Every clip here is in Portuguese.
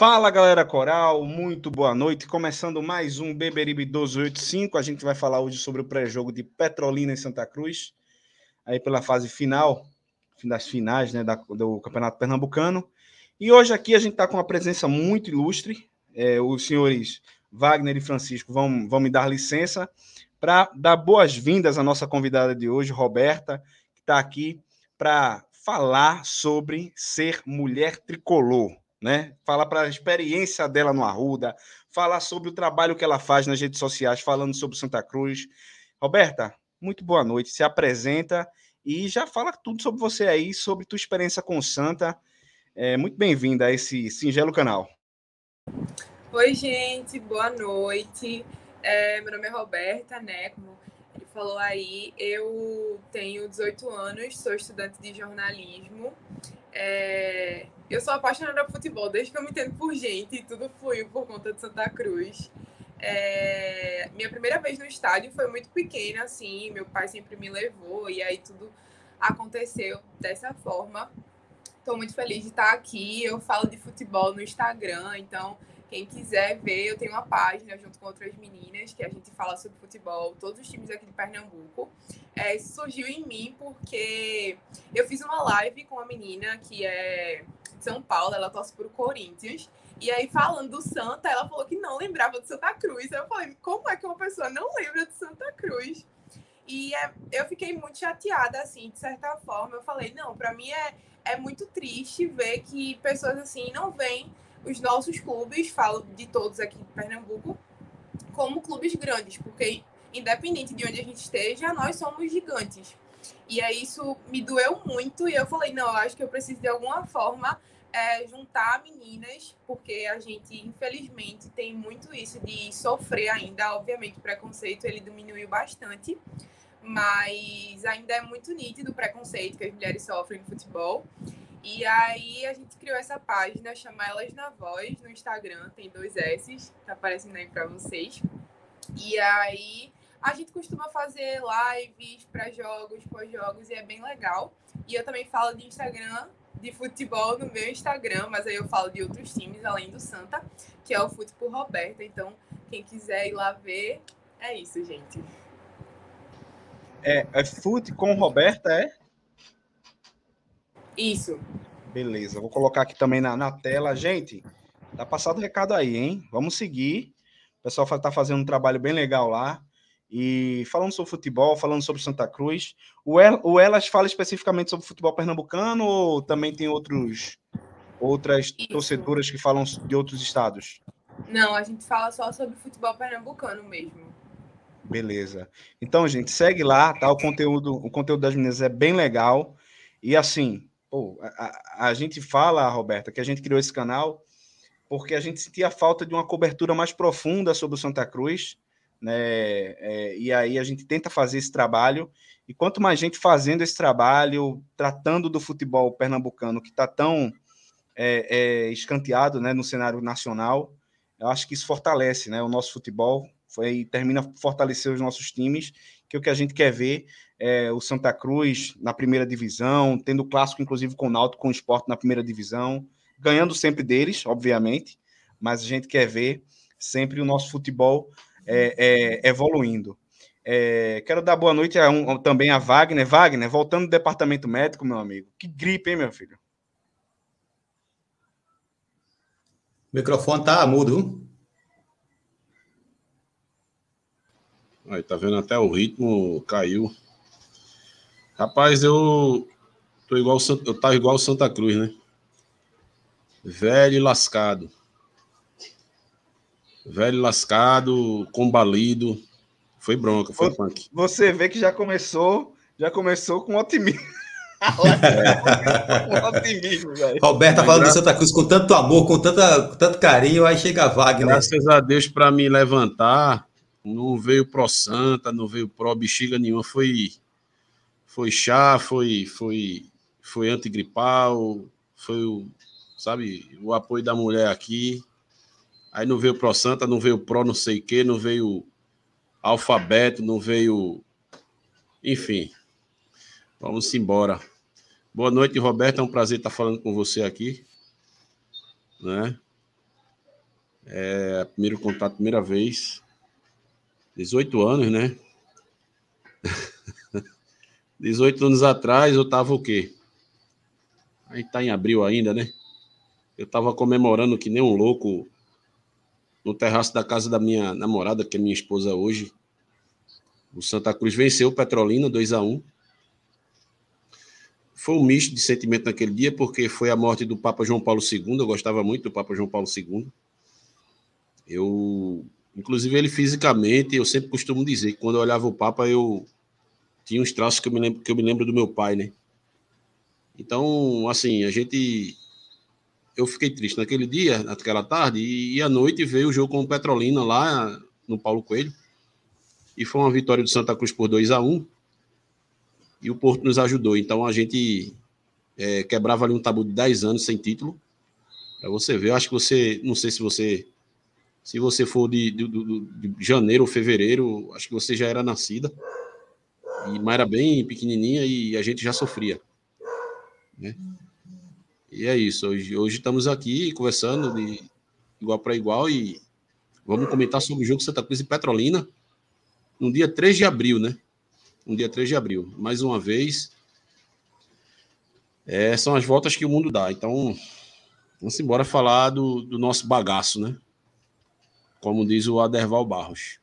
Fala galera coral, muito boa noite. Começando mais um Beberibe 1285. A gente vai falar hoje sobre o pré-jogo de Petrolina em Santa Cruz, aí pela fase final, das finais né, da, do Campeonato Pernambucano. E hoje aqui a gente está com uma presença muito ilustre. É, os senhores Wagner e Francisco vão, vão me dar licença para dar boas-vindas à nossa convidada de hoje, Roberta, que está aqui para falar sobre ser mulher tricolor né? Falar para a experiência dela no Arruda, falar sobre o trabalho que ela faz nas redes sociais, falando sobre Santa Cruz. Roberta, muito boa noite. Se apresenta e já fala tudo sobre você aí, sobre tua experiência com Santa. É, muito bem-vinda a esse singelo canal. Oi, gente, boa noite. É, meu nome é Roberta, né? Como ele falou aí, eu tenho 18 anos, sou estudante de jornalismo. É, eu sou apaixonada por futebol desde que eu me entendo por gente e tudo fluiu por conta de Santa Cruz. É, minha primeira vez no estádio foi muito pequena, assim, meu pai sempre me levou e aí tudo aconteceu dessa forma. Estou muito feliz de estar aqui. Eu falo de futebol no Instagram, então quem quiser ver, eu tenho uma página junto com outras meninas que a gente fala sobre futebol, todos os times aqui de Pernambuco. É, surgiu em mim porque eu fiz uma live com uma menina que é de São Paulo, ela torce pro Corinthians. E aí, falando do Santa, ela falou que não lembrava de Santa Cruz. Eu falei, como é que uma pessoa não lembra de Santa Cruz? E é, eu fiquei muito chateada, assim, de certa forma. Eu falei, não, para mim é, é muito triste ver que pessoas assim não veem os nossos clubes, falo de todos aqui de Pernambuco, como clubes grandes, porque independente de onde a gente esteja, nós somos gigantes. E aí isso me doeu muito e eu falei, não, eu acho que eu preciso de alguma forma é, juntar meninas, porque a gente, infelizmente, tem muito isso de sofrer ainda. Obviamente, o preconceito ele diminuiu bastante, mas ainda é muito nítido o preconceito que as mulheres sofrem no futebol. E aí a gente criou essa página, chama Elas na Voz, no Instagram, tem dois S, tá aparecendo aí para vocês. E aí a gente costuma fazer lives para jogos, pós-jogos, e é bem legal. E eu também falo de Instagram, de futebol no meu Instagram, mas aí eu falo de outros times além do Santa, que é o Fute por Roberta. Então, quem quiser ir lá ver, é isso, gente. É, é Fute com Roberta, é? Isso. Beleza, vou colocar aqui também na, na tela. Gente, tá passado o recado aí, hein? Vamos seguir. O pessoal está fazendo um trabalho bem legal lá. E falando sobre futebol, falando sobre Santa Cruz. O, El, o Elas fala especificamente sobre futebol pernambucano ou também tem outros outras Isso. torcedoras que falam de outros estados? Não, a gente fala só sobre futebol pernambucano mesmo. Beleza. Então, gente, segue lá, tá? O conteúdo, o conteúdo das meninas é bem legal. E assim, Pô, a, a, gente fala, Roberta, que a gente criou esse canal porque a gente sentia falta de uma cobertura mais profunda sobre o Santa Cruz, né? É, e aí a gente tenta fazer esse trabalho. E quanto mais gente fazendo esse trabalho, tratando do futebol pernambucano, que está tão é, é, escanteado né, no cenário nacional. Eu acho que isso fortalece né, o nosso futebol, foi, termina fortalecer os nossos times, que o que a gente quer ver é o Santa Cruz na primeira divisão, tendo clássico, inclusive, com o Náutico, com o esporte na primeira divisão, ganhando sempre deles, obviamente, mas a gente quer ver sempre o nosso futebol é, é, evoluindo. É, quero dar boa noite a um, também a Wagner. Wagner, voltando do departamento médico, meu amigo. Que gripe, hein, meu filho? O microfone tá mudo. Aí, tá vendo? Até o ritmo caiu. Rapaz, eu tô igual eu tava igual Santa Cruz, né? Velho e lascado. Velho lascado, combalido. Foi bronca, foi punk. Você vê que já começou, já começou com otimismo. é. otimismo, velho. Roberto tá falando de Santa Cruz com tanto amor, com tanta, tanto carinho, aí chega a Wagner. Graças a Deus para me levantar, não veio pro Santa, não veio pro bexiga nenhuma, foi foi chá, foi foi foi antigripal, foi o, sabe, o apoio da mulher aqui. Aí não veio pro Santa, não veio pro não sei o que, não veio alfabeto, não veio. Enfim. Vamos embora. Boa noite, Roberto. É um prazer estar falando com você aqui. Né? É primeiro contato, primeira vez. 18 anos, né? 18 anos atrás eu tava o quê? Aí tá em abril ainda, né? Eu tava comemorando que nem um louco no terraço da casa da minha namorada, que é minha esposa hoje. O Santa Cruz venceu o Petrolina 2 a 1 Foi um misto de sentimento naquele dia, porque foi a morte do Papa João Paulo II. Eu gostava muito do Papa João Paulo II. Eu, inclusive, ele fisicamente, eu sempre costumo dizer que quando eu olhava o Papa, eu tinha uns traços que eu me lembro, que eu me lembro do meu pai, né? Então, assim, a gente eu fiquei triste naquele dia, naquela tarde, e, e à noite veio o jogo com o Petrolina lá no Paulo Coelho. E foi uma vitória do Santa Cruz por 2 a 1 E o Porto nos ajudou. Então a gente é, quebrava ali um tabu de 10 anos sem título. Para você ver, eu acho que você, não sei se você, se você for de, de, de, de janeiro ou fevereiro, acho que você já era nascida. E, mas era bem pequenininha e a gente já sofria. Né? E é isso. Hoje, hoje estamos aqui conversando de igual para igual e vamos comentar sobre o jogo Santa Cruz e Petrolina no dia 3 de abril, né? No dia 3 de abril. Mais uma vez. É, são as voltas que o mundo dá. Então, vamos embora falar do, do nosso bagaço, né? Como diz o Aderval Barros.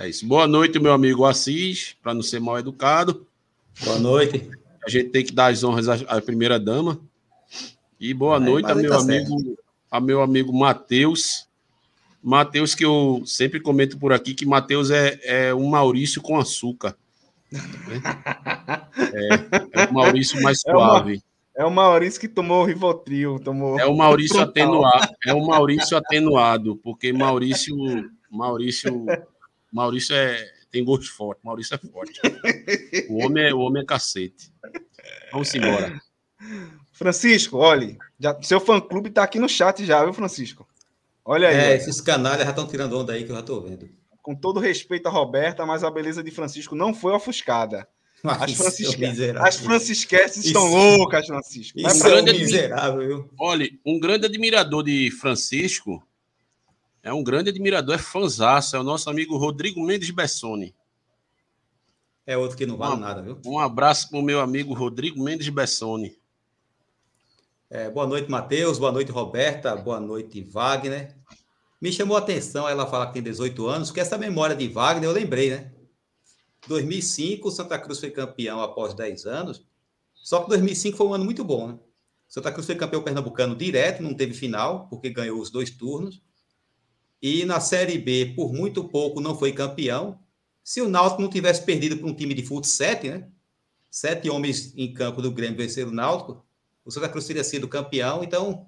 É isso. Boa noite, meu amigo Assis, para não ser mal educado. Boa noite. A gente tem que dar as honras à, primeira dama. E boa noite a meu tá amigo, a meu amigo Matheus. Matheus, que eu sempre comento por aqui que Matheus é, é um Maurício com açúcar. É, é o Maurício mais suave. É o Maurício que tomou o Rivotril, tomou. É o Maurício atenuado, é o Maurício atenuado, porque Maurício, Maurício, Maurício é tem gosto forte. Maurício é forte. O homem é, o homem é cacete. Vamos embora. Francisco, olhe, já, seu fã-clube está aqui no chat já, viu, Francisco? Olha aí. É, esses canalhas já estão tirando onda aí que eu já estou vendo. Com todo respeito a Roberta, mas a beleza de Francisco não foi ofuscada. As, francisca... As francisqueses estão loucas, Francisco. Isso é um grande miserável. Olha, um grande admirador de Francisco é um grande admirador, é fanzaço, é o nosso amigo Rodrigo Mendes Bessoni. É outro que não vale um, nada, viu? Um abraço para o meu amigo Rodrigo Mendes Bessoni. É, boa noite, Matheus. Boa noite, Roberta. Boa noite, Wagner. Me chamou a atenção ela falar que tem 18 anos, porque essa memória de Wagner eu lembrei, né? 2005, Santa Cruz foi campeão após 10 anos. Só que 2005 foi um ano muito bom, né? Santa Cruz foi campeão pernambucano direto, não teve final, porque ganhou os dois turnos. E na Série B, por muito pouco, não foi campeão. Se o Náutico não tivesse perdido para um time de futsal 7, né? Sete homens em campo do Grêmio venceram o Náutico, o Santa Cruz teria sido campeão. Então,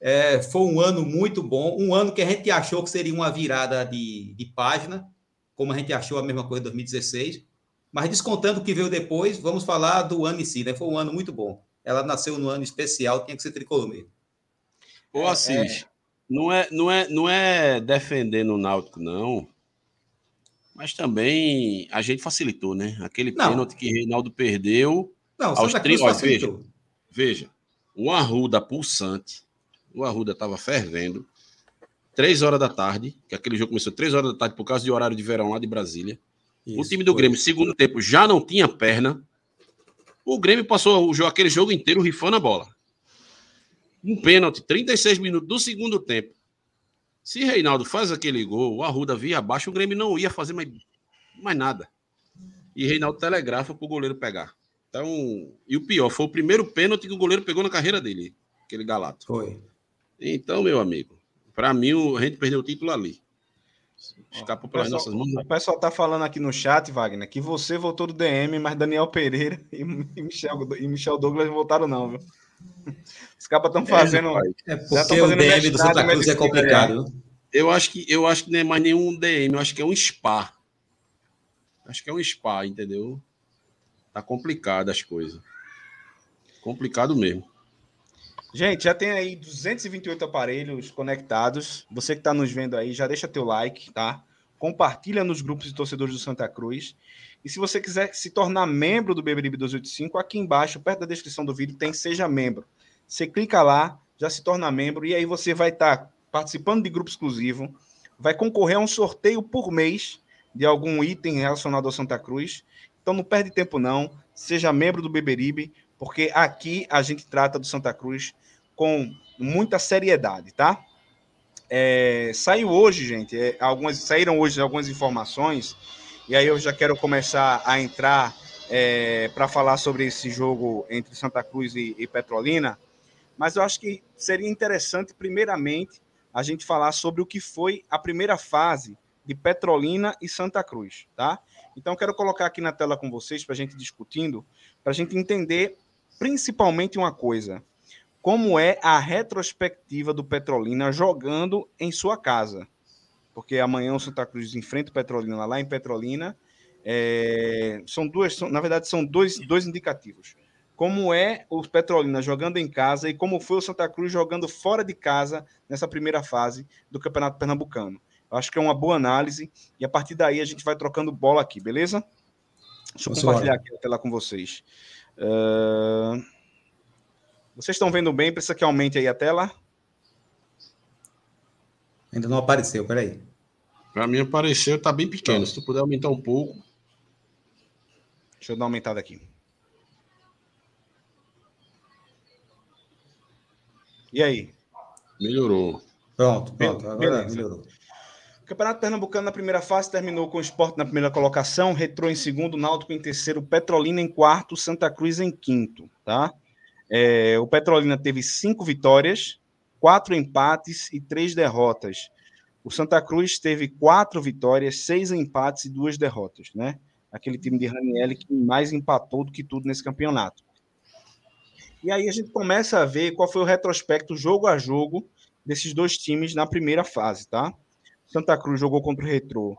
é, foi um ano muito bom. Um ano que a gente achou que seria uma virada de, de página, como a gente achou a mesma coisa em 2016. Mas descontando o que veio depois, vamos falar do ano em si, né? Foi um ano muito bom. ela nasceu no ano especial, tinha que ser tricolor mesmo. Ô, Assis, é, é... Não, é, não, é, não é defendendo o Náutico, não. Mas também a gente facilitou, né? Aquele não. pênalti que Reinaldo perdeu. Não, aos 30. Veja, veja, um Arruda pulsante. O Arruda estava fervendo. Três horas da tarde, que aquele jogo começou três horas da tarde por causa de horário de verão lá de Brasília. Isso, o time do foi. Grêmio, segundo tempo, já não tinha perna. O Grêmio passou o aquele jogo inteiro rifando a bola. Um pênalti, 36 minutos do segundo tempo. Se Reinaldo faz aquele gol, o Arruda via abaixo, o Grêmio não ia fazer mais, mais nada. E Reinaldo telegrafa para o goleiro pegar. Então, e o pior, foi o primeiro pênalti que o goleiro pegou na carreira dele, aquele galato. Foi. Então, meu amigo, para mim, a gente perdeu o título ali. Escapou pelas pessoal, nossas mãos. O pessoal tá falando aqui no chat, Wagner, que você votou do DM, mas Daniel Pereira e Michel, e Michel Douglas votaram não, viu? Os caras estão fazendo. É, é porque o DM do Santa Cruz é complicado. Eu acho que eu acho que não é mais nenhum DM, eu acho que é um spa. Acho que é um spa, entendeu? Tá complicado as coisas. Complicado mesmo. Gente, já tem aí 228 aparelhos conectados. Você que está nos vendo aí, já deixa teu like, tá? Compartilha nos grupos de torcedores do Santa Cruz. E se você quiser se tornar membro do Beberibe 285, aqui embaixo, perto da descrição do vídeo, tem Seja Membro. Você clica lá, já se torna membro, e aí você vai estar tá participando de grupo exclusivo, vai concorrer a um sorteio por mês de algum item relacionado ao Santa Cruz. Então não perde tempo não, seja membro do Beberibe, porque aqui a gente trata do Santa Cruz com muita seriedade, tá? É, saiu hoje, gente, é, algumas saíram hoje algumas informações e aí eu já quero começar a entrar é, para falar sobre esse jogo entre Santa Cruz e, e Petrolina, mas eu acho que seria interessante, primeiramente, a gente falar sobre o que foi a primeira fase de Petrolina e Santa Cruz, tá? Então, quero colocar aqui na tela com vocês para a gente discutindo, para a gente entender principalmente uma coisa: como é a retrospectiva do Petrolina jogando em sua casa porque amanhã o Santa Cruz enfrenta o Petrolina lá em Petrolina. É, são duas, são, na verdade, são dois, dois indicativos. Como é o Petrolina jogando em casa e como foi o Santa Cruz jogando fora de casa nessa primeira fase do Campeonato Pernambucano. Eu acho que é uma boa análise e a partir daí a gente vai trocando bola aqui, beleza? Deixa eu compartilhar aqui a tela com vocês. Uh... Vocês estão vendo bem? Precisa que aumente aí a tela? Ainda não apareceu, peraí. Para mim apareceu, tá bem pequeno. Se tu puder aumentar um pouco. Deixa eu dar uma aumentada aqui. E aí? Melhorou. Pronto, pronto. Agora Beleza. melhorou. O Campeonato Pernambucano na primeira fase terminou com o Sport na primeira colocação, Retrô em segundo, Náutico em terceiro, Petrolina em quarto, Santa Cruz em quinto, tá? É, o Petrolina teve cinco vitórias, quatro empates e três derrotas. O Santa Cruz teve quatro vitórias, seis empates e duas derrotas, né? Aquele time de Raniel que mais empatou do que tudo nesse campeonato. E aí a gente começa a ver qual foi o retrospecto jogo a jogo desses dois times na primeira fase, tá? Santa Cruz jogou contra o Retrô.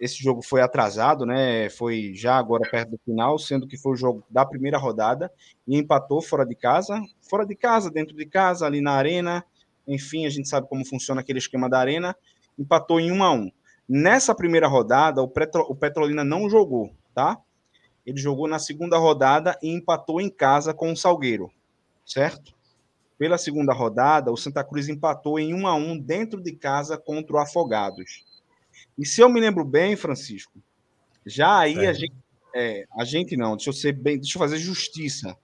Esse jogo foi atrasado, né? Foi já agora perto do final, sendo que foi o jogo da primeira rodada e empatou fora de casa, fora de casa, dentro de casa, ali na arena enfim, a gente sabe como funciona aquele esquema da Arena, empatou em 1 a 1 Nessa primeira rodada, o, Petro, o Petrolina não jogou, tá? Ele jogou na segunda rodada e empatou em casa com o Salgueiro, certo? Pela segunda rodada, o Santa Cruz empatou em 1 a 1 dentro de casa contra o Afogados. E se eu me lembro bem, Francisco, já aí é. a gente, é, a gente não, deixa eu ser bem, deixa eu fazer justiça.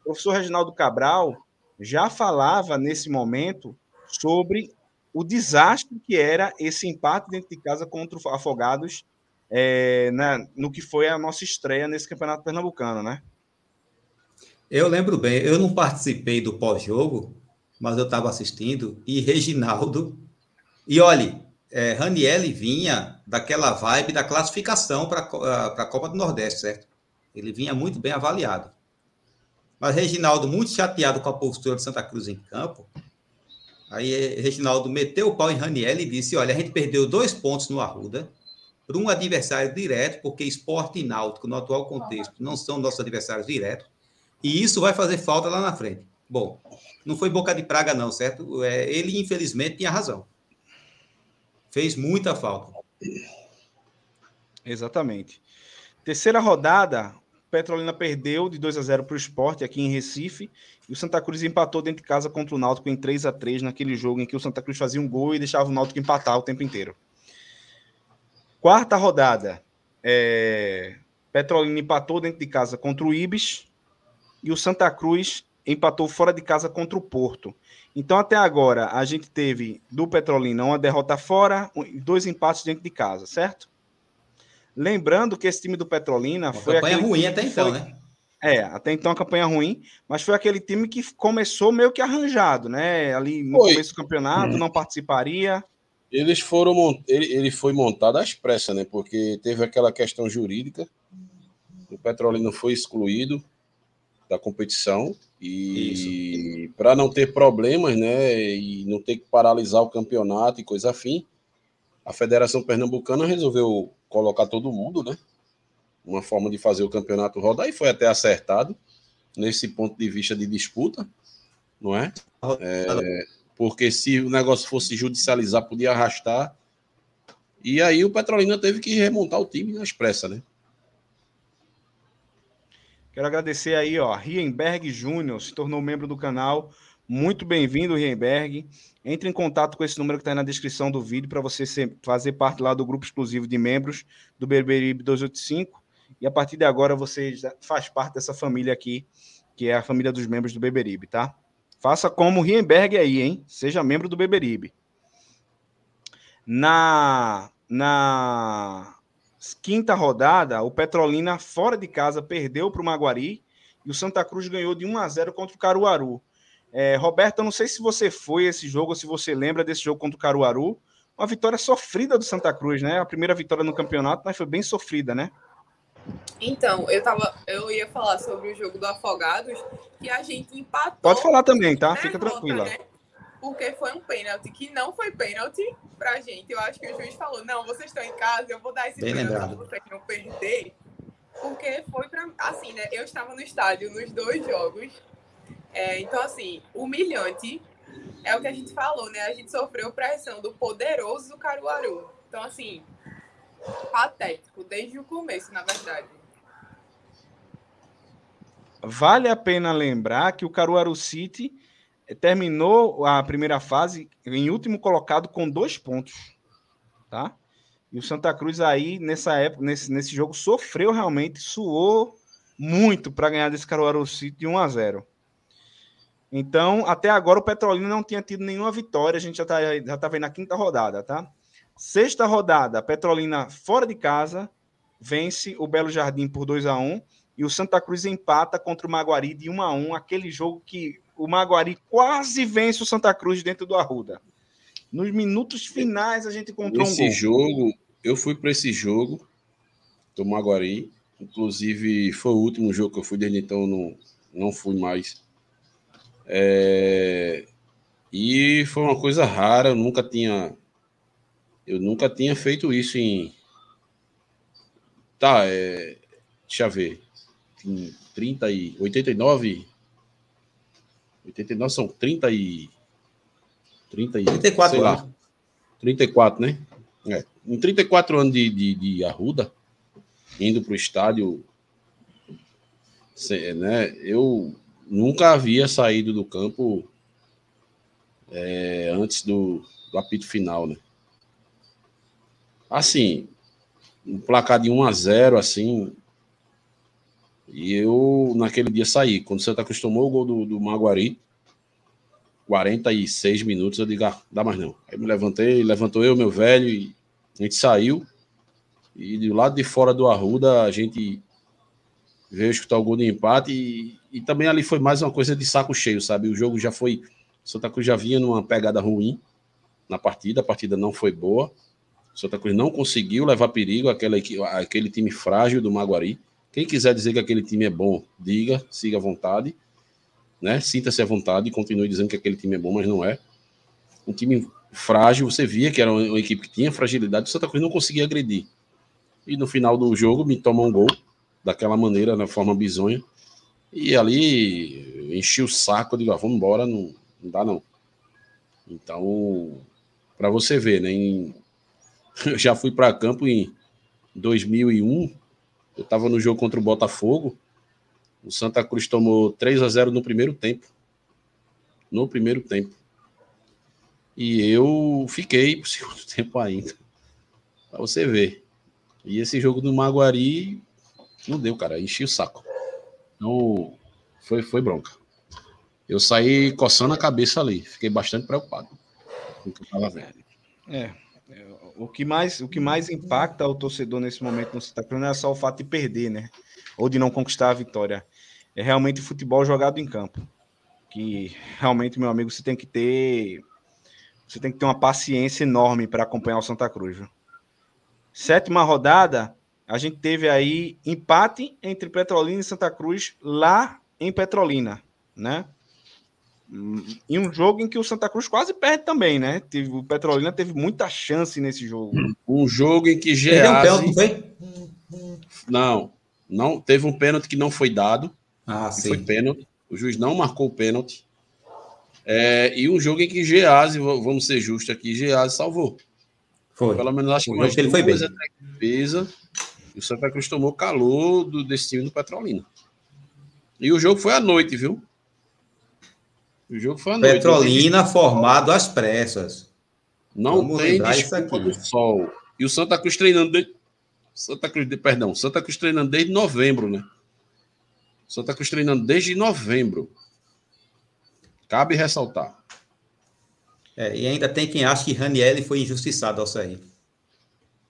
O professor Reginaldo Cabral já falava nesse momento sobre o desastre que era esse empate dentro de casa contra o Afogados é, na, no que foi a nossa estreia nesse Campeonato Pernambucano, né? Eu lembro bem, eu não participei do pós-jogo, mas eu estava assistindo, e Reginaldo. E olhe, é, Ranielli vinha daquela vibe da classificação para a Copa do Nordeste, certo? Ele vinha muito bem avaliado. Mas Reginaldo, muito chateado com a postura de Santa Cruz em campo, aí Reginaldo meteu o pau em Raniel e disse: Olha, a gente perdeu dois pontos no Arruda para um adversário direto, porque esporte e náutico, no atual contexto, não são nossos adversários diretos. E isso vai fazer falta lá na frente. Bom, não foi boca de praga, não, certo? É, ele, infelizmente, tinha razão. Fez muita falta. Exatamente. Terceira rodada, Petrolina perdeu de 2 a 0 para o esporte aqui em Recife. E o Santa Cruz empatou dentro de casa contra o Náutico em 3 a 3 naquele jogo em que o Santa Cruz fazia um gol e deixava o Náutico empatar o tempo inteiro. Quarta rodada, é... Petrolina empatou dentro de casa contra o Ibis e o Santa Cruz empatou fora de casa contra o Porto. Então, até agora, a gente teve do Petrolina uma derrota fora dois empates dentro de casa, certo? Lembrando que esse time do Petrolina uma foi. Campanha ruim até então, foi... né? É, até então a campanha ruim, mas foi aquele time que começou meio que arranjado, né? Ali no foi. começo do campeonato, hum. não participaria. Eles foram. Ele, ele foi montado às pressas, né? Porque teve aquela questão jurídica. O Petrolina foi excluído da competição e para não ter problemas, né, e não ter que paralisar o campeonato e coisa afim, a Federação Pernambucana resolveu colocar todo mundo, né? Uma forma de fazer o campeonato rodar e foi até acertado nesse ponto de vista de disputa, não é? é porque se o negócio fosse judicializar, podia arrastar. E aí o Petrolina teve que remontar o time na expressa, né? Quero agradecer aí, ó, Rienberg Júnior se tornou membro do canal. Muito bem-vindo, Rienberg. Entre em contato com esse número que está na descrição do vídeo para você ser, fazer parte lá do grupo exclusivo de membros do Berberibe 285. E a partir de agora você faz parte dessa família aqui, que é a família dos membros do Beberibe, tá? Faça como Rienberg aí, hein? Seja membro do Beberibe. Na, na quinta rodada, o Petrolina, fora de casa, perdeu para o Maguari e o Santa Cruz ganhou de 1 a 0 contra o Caruaru. É, Roberto, eu não sei se você foi esse jogo, se você lembra desse jogo contra o Caruaru. Uma vitória sofrida do Santa Cruz, né? A primeira vitória no campeonato, mas foi bem sofrida, né? Então, eu tava, eu ia falar sobre o jogo do Afogados, que a gente empatou. Pode falar também, tá? Fica tranquila. Né? porque foi um pênalti que não foi pênalti pra gente. Eu acho que o juiz falou: não, vocês estão em casa, eu vou dar esse pênalti pra vocês não perder. Porque foi pra. Assim, né? Eu estava no estádio nos dois jogos. É, então, assim, humilhante é o que a gente falou, né? A gente sofreu pressão do poderoso do Caruaru. Então, assim, patético, desde o começo, na verdade. Vale a pena lembrar que o Caruaru City terminou a primeira fase em último colocado com dois pontos, tá? E o Santa Cruz aí, nessa época, nesse, nesse jogo, sofreu realmente, suou muito para ganhar desse Caruaru City de 1 a 0. Então, até agora o Petrolina não tinha tido nenhuma vitória, a gente já está já tá vendo a quinta rodada, tá? Sexta rodada, Petrolina fora de casa, vence o Belo Jardim por 2 a 1 e o Santa Cruz empata contra o Maguari de 1 a 1 aquele jogo que o Maguari quase vence o Santa Cruz dentro do Arruda. Nos minutos finais a gente encontrou esse um gol. jogo, eu fui para esse jogo do Maguari, inclusive foi o último jogo que eu fui desde então não não fui mais. É... E foi uma coisa rara, eu nunca tinha eu nunca tinha feito isso em tá, é... deixa eu ver. Em 30 e 89 89 são 30 e. 30 e 34 sei anos. lá. 34, né? É. Em 34 anos de, de, de Arruda, indo para o estádio, né, eu nunca havia saído do campo é, antes do, do apito final, né? Assim, um placar de 1 a 0 assim, e eu, naquele dia, saí. Quando você acostumou o gol do, do Maguari, 46 minutos, eu digo, ah, dá mais não. Aí me levantei, levantou eu, meu velho, e a gente saiu. E do lado de fora do Arruda, a gente veio escutar o gol de empate. E, e também ali foi mais uma coisa de saco cheio, sabe? O jogo já foi. Santa Cruz já vinha numa pegada ruim na partida, a partida não foi boa. Santa Cruz não conseguiu levar perigo àquela, àquele time frágil do Maguari. Quem quiser dizer que aquele time é bom, diga, siga à vontade, né? Sinta-se à vontade e continue dizendo que aquele time é bom, mas não é. Um time frágil, você via que era uma equipe que tinha fragilidade, o Santa Cruz não conseguia agredir. E no final do jogo me toma um gol, daquela maneira, na forma bizonha. E ali enchi o saco, eu digo, ah, vamos embora, não, não dá não. Então, para você ver, né? Em, eu já fui para campo em 2001, eu estava no jogo contra o Botafogo, o Santa Cruz tomou 3 a 0 no primeiro tempo. No primeiro tempo. E eu fiquei pro segundo tempo ainda. Pra você ver. E esse jogo do Maguari não deu, cara. Enchi o saco. Então, foi, foi bronca. Eu saí coçando a cabeça ali. Fiquei bastante preocupado com o que eu tava vendo. É. O que, mais, o que mais impacta o torcedor nesse momento no Santa Cruz não é só o fato de perder, né? Ou de não conquistar a vitória. É realmente futebol jogado em campo. Que realmente, meu amigo, você tem que ter. Você tem que ter uma paciência enorme para acompanhar o Santa Cruz. Viu? Sétima rodada, a gente teve aí empate entre Petrolina e Santa Cruz lá em Petrolina, né? E um jogo em que o Santa Cruz quase perde também, né? O Petrolina teve muita chance nesse jogo. Um jogo em que Geazi... Não, não, teve um pênalti que não foi dado. Ah, sim. Foi pênalti. O juiz não marcou o pênalti. É, e um jogo em que Geazi, vamos ser justos aqui, Geazi salvou. Foi. Pelo menos acho que, que ele foi bem. Defesa, o Santa Cruz tomou calor do desse time do Petrolina. E o jogo foi à noite, viu? O jogo foi à noite. Petrolina formado às pressas. Não Vamos tem desculpa do sol. E o Santa Cruz treinando desde... Santa Cruz, perdão, Santa Cruz treinando desde novembro, né? Santa Cruz treinando desde novembro. Cabe ressaltar. É, e ainda tem quem acha que Raniel foi injustiçado ao sair.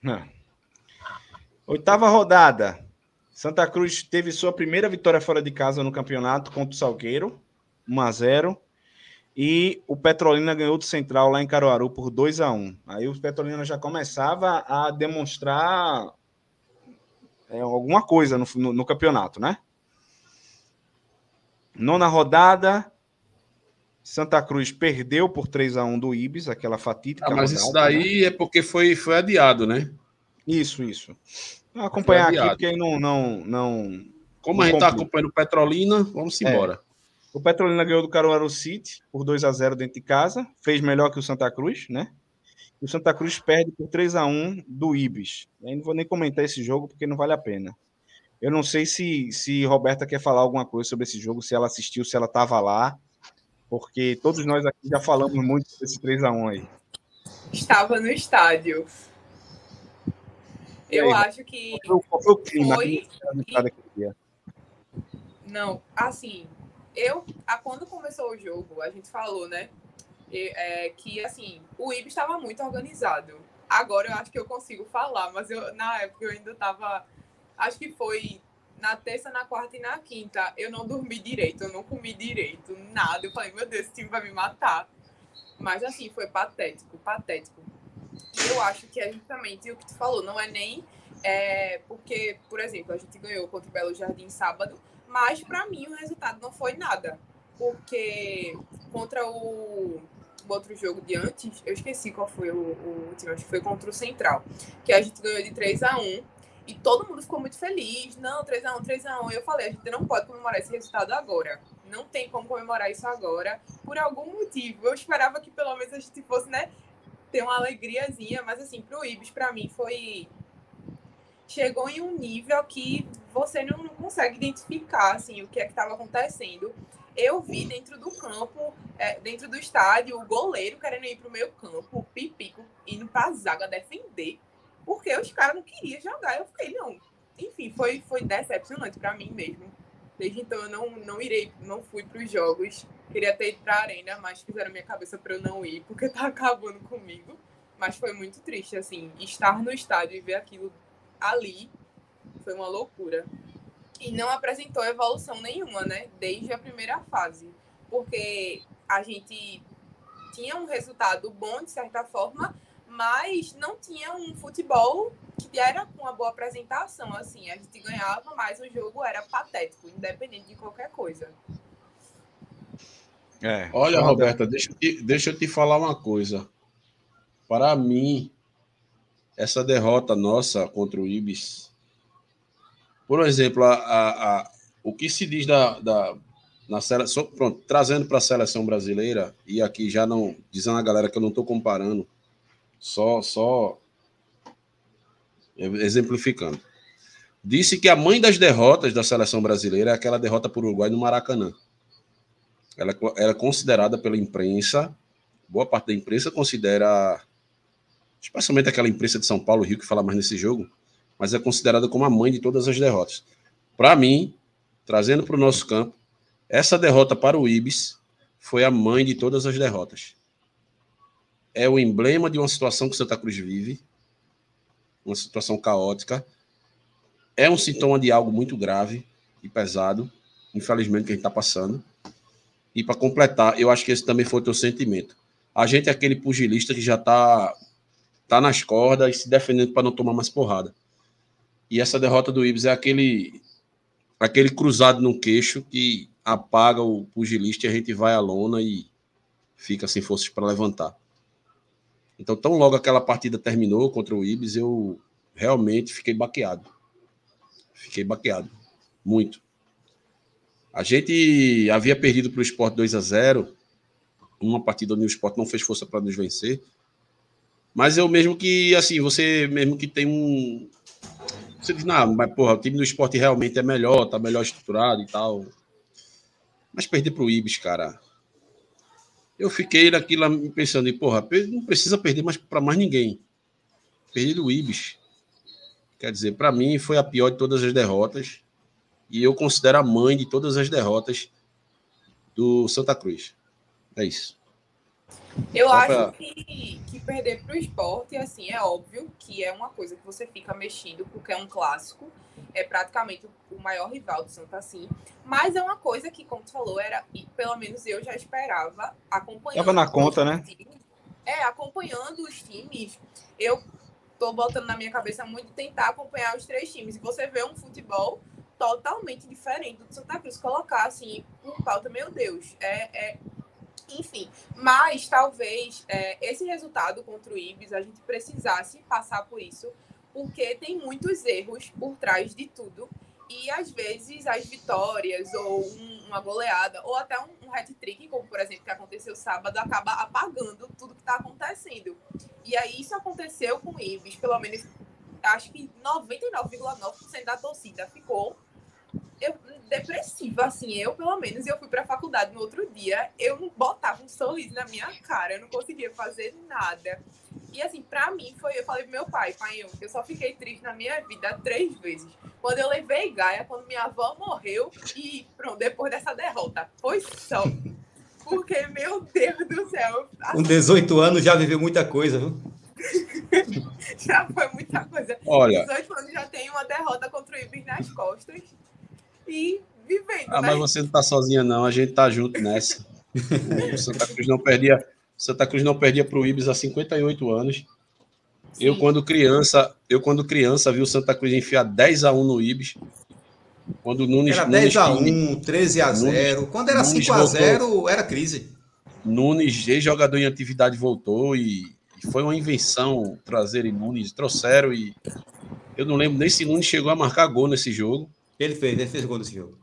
É. Oitava rodada. Santa Cruz teve sua primeira vitória fora de casa no campeonato contra o Salgueiro, 1 a 0 e o Petrolina ganhou do Central lá em Caruaru por 2 a 1 Aí o Petrolina já começava a demonstrar é, alguma coisa no, no, no, campeonato, né? Nona rodada, Santa Cruz perdeu por 3 a 1 do Ibis, aquela fatídica. Ah, mas rodada, isso daí né? é porque foi, foi adiado, né? Isso, isso. Vou acompanhar aqui, porque aí não. não, não Como não a gente está acompanhando o Petrolina, vamos é. embora. É. O Petrolina ganhou do Caruaru City por 2 a 0 dentro de casa, fez melhor que o Santa Cruz, né? E o Santa Cruz perde por 3 a 1 do Ibis. Eu não vou nem comentar esse jogo porque não vale a pena. Eu não sei se, se Roberta quer falar alguma coisa sobre esse jogo, se ela assistiu, se ela estava lá, porque todos nós aqui já falamos muito desse 3 a 1 aí. Estava no estádio. Eu aí, acho que qual foi o clima foi... Não, assim, eu, a, quando começou o jogo, a gente falou, né, é, que, assim, o IB estava muito organizado. Agora eu acho que eu consigo falar, mas eu, na época eu ainda estava, acho que foi na terça, na quarta e na quinta, eu não dormi direito, eu não comi direito, nada. Eu falei, meu Deus, esse time vai me matar. Mas, assim, foi patético, patético. E eu acho que é justamente o que tu falou, não é nem é, porque, por exemplo, a gente ganhou contra o Belo Jardim sábado, mas para mim o resultado não foi nada. Porque contra o, o outro jogo de antes, eu esqueci qual foi o, o último, acho que foi contra o Central, que a gente ganhou de 3 a 1 e todo mundo ficou muito feliz. Não, 3x1, 3x1. Eu falei, a gente não pode comemorar esse resultado agora. Não tem como comemorar isso agora, por algum motivo. Eu esperava que pelo menos a gente fosse, né, ter uma alegriazinha, mas assim, pro Ibis, para mim, foi. Chegou em um nível que você não consegue identificar assim, o que é que estava acontecendo. Eu vi dentro do campo, é, dentro do estádio, o goleiro querendo ir para o meio campo, o Pipico indo para a zaga defender, porque os caras não queriam jogar. Eu fiquei, não. Enfim, foi, foi decepcionante para mim mesmo. Desde então eu não, não irei, não fui para os jogos. Queria ter ido para a arena, mas fizeram minha cabeça para eu não ir, porque tá acabando comigo. Mas foi muito triste, assim, estar no estádio e ver aquilo ali foi uma loucura. E não apresentou evolução nenhuma, né? Desde a primeira fase. Porque a gente tinha um resultado bom, de certa forma, mas não tinha um futebol que era com uma boa apresentação. Assim, a gente ganhava, mas o jogo era patético, independente de qualquer coisa. É, Olha, Roberta, deixa, deixa eu te falar uma coisa. Para mim, essa derrota nossa contra o Ibis, por exemplo, a, a, a, o que se diz da, da na seleção, pronto, trazendo para a seleção brasileira, e aqui já não, dizendo a galera que eu não estou comparando, só, só exemplificando. Disse que a mãe das derrotas da seleção brasileira é aquela derrota por Uruguai no Maracanã. Ela era é considerada pela imprensa, boa parte da imprensa considera, especialmente aquela imprensa de São Paulo, Rio, que fala mais nesse jogo, mas é considerada como a mãe de todas as derrotas. Para mim, trazendo para o nosso campo, essa derrota para o Ibis foi a mãe de todas as derrotas. É o emblema de uma situação que Santa Cruz vive, uma situação caótica. É um sintoma de algo muito grave e pesado, infelizmente, que a gente está passando. E para completar, eu acho que esse também foi o teu sentimento. A gente é aquele pugilista que já está tá nas cordas e se defendendo para não tomar mais porrada. E essa derrota do Ibis é aquele aquele cruzado no queixo que apaga o pugilista e a gente vai à lona e fica sem forças para levantar. Então, tão logo aquela partida terminou contra o Ibis, eu realmente fiquei baqueado. Fiquei baqueado. Muito. A gente havia perdido para o Sport 2 a 0 uma partida onde o Sport não fez força para nos vencer. Mas eu mesmo que, assim, você mesmo que tem um. Você diz, não, mas porra, o time do esporte realmente é melhor, tá melhor estruturado e tal. Mas perder para o Ibis, cara. Eu fiquei naquilo pensando, porra, não precisa perder mais para mais ninguém. Perder o Ibis. Quer dizer, para mim foi a pior de todas as derrotas. E eu considero a mãe de todas as derrotas do Santa Cruz. É isso. Eu Só acho que, que perder para o esporte, assim, é óbvio que é uma coisa que você fica mexido, porque é um clássico é praticamente o maior rival do Santa Assim. Mas é uma coisa que, como tu falou, era, pelo menos eu já esperava, acompanhando. Tava na conta, né? é, acompanhando os times, eu tô botando na minha cabeça muito tentar acompanhar os três times. E você vê um futebol totalmente diferente do Santa Cruz. Colocar assim, um pauta, meu Deus, é, é enfim, mas talvez é, esse resultado contra o Ibis a gente precisasse passar por isso porque tem muitos erros por trás de tudo. E às vezes as vitórias, ou um, uma goleada, ou até um, um hat-trick, como por exemplo que aconteceu sábado, acaba apagando tudo que está acontecendo. E aí isso aconteceu com o Ives, pelo menos acho que 99,9% da torcida ficou eu, depressiva, assim, eu pelo menos, eu fui para a faculdade no outro dia, eu não botava um sorriso na minha cara, eu não conseguia fazer nada. E assim, pra mim, foi, eu falei pro meu pai, pai, eu, eu só fiquei triste na minha vida três vezes. Quando eu levei Gaia, quando minha avó morreu e pronto, depois dessa derrota. Foi só. Porque, meu Deus do céu. Com 18 anos já viveu muita coisa, viu? já foi muita coisa. Olha. 18 anos já tem uma derrota contra o Ibis nas costas. E vivendo. Ah, né? mas você não tá sozinha, não. A gente tá junto nessa. o Santa Cruz não perdia Santa Cruz não perdia para o Ibis há 58 anos. Sim. Eu, quando criança, eu, quando criança, vi o Santa Cruz enfiar 10 a 1 no Ibis. Quando o Nunes. Era 10 a 1, 13 a 0. Nunes, quando era Nunes 5 a 0, voltou. era crise. Nunes, ex-jogador em atividade, voltou e, e, foi uma invenção trazer em Nunes. Trouxeram e. Eu não lembro nem se Nunes chegou a marcar gol nesse jogo. Ele fez, ele fez gol nesse jogo.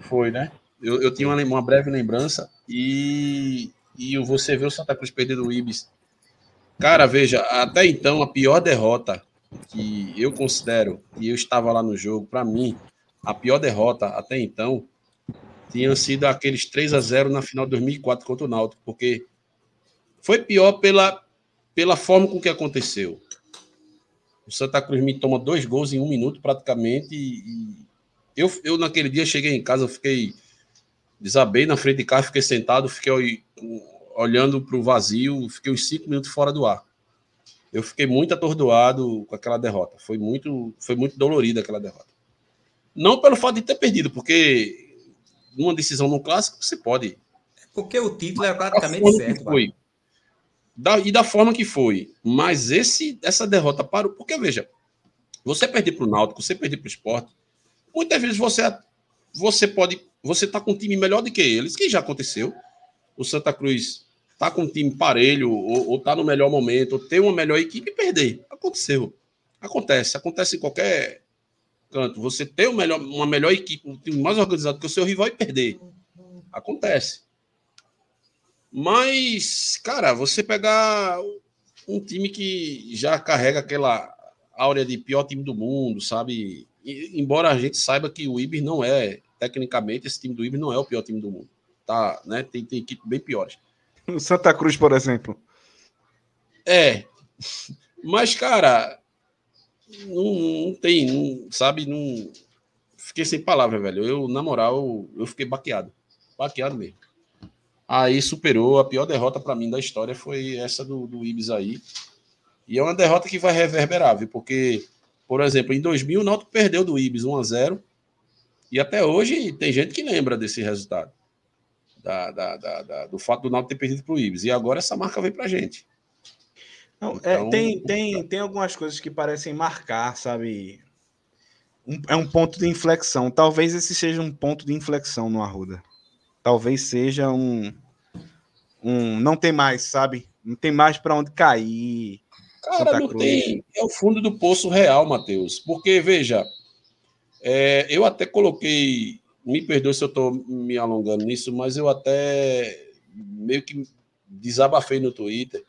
Foi, né? Eu, eu tinha uma, uma breve lembrança e e você vê o Santa Cruz perder do Ibis. Cara, veja, até então a pior derrota que eu considero, e eu estava lá no jogo, para mim, a pior derrota até então tinha sido aqueles 3 a 0 na final de 2004 contra o Náutico, porque foi pior pela, pela forma com que aconteceu. O Santa Cruz me toma dois gols em um minuto praticamente e, eu, eu naquele dia cheguei em casa, eu fiquei desabei na frente de casa, fiquei sentado, fiquei olhando para o vazio, fiquei uns cinco minutos fora do ar. Eu fiquei muito atordoado com aquela derrota. Foi muito, foi muito dolorida aquela derrota. Não pelo fato de ter perdido, porque numa decisão no clássico você pode. Porque o título é praticamente certo. Foi. Da, e da forma que foi. Mas esse, essa derrota parou. Porque, veja, você perder para o Náutico, você perder para o esporte, muitas vezes você, você pode. Você está com um time melhor do que eles, que já aconteceu o Santa Cruz tá com um time parelho, ou, ou tá no melhor momento, ou tem uma melhor equipe e perder. Aconteceu. Acontece. Acontece em qualquer, canto, você ter melhor, uma melhor equipe, um time mais organizado que o seu rival e perder. Acontece. Mas, cara, você pegar um time que já carrega aquela áurea de pior time do mundo, sabe? E, embora a gente saiba que o Ibis não é, tecnicamente, esse time do Ibis não é o pior time do mundo. Tá, né? Tem, tem equipe bem piores. O Santa Cruz, por exemplo. É. Mas, cara, não, não tem, não, sabe? Não. Fiquei sem palavras, velho. Eu, na moral, eu fiquei baqueado. Baqueado mesmo. Aí superou. A pior derrota para mim da história foi essa do, do Ibis aí. E é uma derrota que vai reverberar, viu? Porque, por exemplo, em 2000 o Náutico perdeu do Ibis 1 a 0 e até hoje tem gente que lembra desse resultado. Da, da, da, do fato do Náutico ter perdido para o Ibis. E agora essa marca veio para gente. Não, é, então, é, tem, tem, tem algumas coisas que parecem marcar, sabe? Um, é um ponto de inflexão. Talvez esse seja um ponto de inflexão no Arruda. Talvez seja um, um não tem mais, sabe? Não tem mais para onde cair. Cara, Santa não Cruz. tem. É o fundo do poço real, Matheus. Porque, veja, é, eu até coloquei. Me perdoe se eu estou me alongando nisso, mas eu até meio que desabafei no Twitter.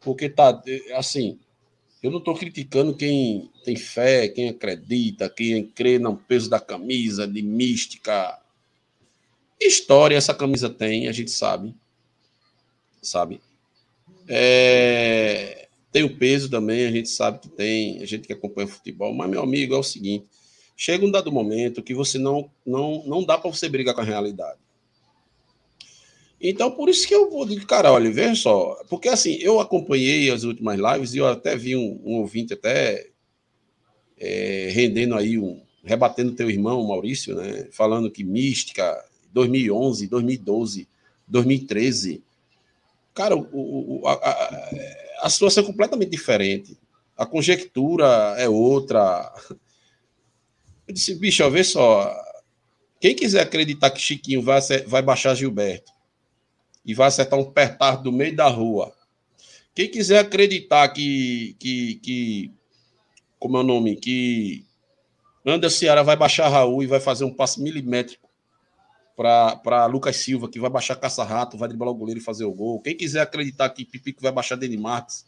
Porque tá assim. Eu não estou criticando quem tem fé, quem acredita, quem crê no peso da camisa, de mística. História essa camisa tem, a gente sabe. Sabe? É, tem o peso também, a gente sabe que tem, a gente que acompanha futebol, mas, meu amigo, é o seguinte: chega um dado momento que você não, não, não dá para você brigar com a realidade. Então, por isso que eu vou dizer, cara, olha, veja só, porque assim, eu acompanhei as últimas lives e eu até vi um, um ouvinte até é, rendendo aí, um, rebatendo teu irmão, Maurício, né, falando que mística, 2011, 2012, 2013, cara, o, o, a, a situação é completamente diferente. A conjectura é outra. Eu disse, bicho, vê só. Quem quiser acreditar que Chiquinho vai, vai baixar Gilberto e vai acertar um petardo do meio da rua. Quem quiser acreditar que, que, que como é o nome, que Anderson Ceará vai baixar Raul e vai fazer um passe milimétrico para Lucas Silva, que vai baixar caça-rato, vai driblar o goleiro e fazer o gol. Quem quiser acreditar que Pipico vai baixar Deni Marques.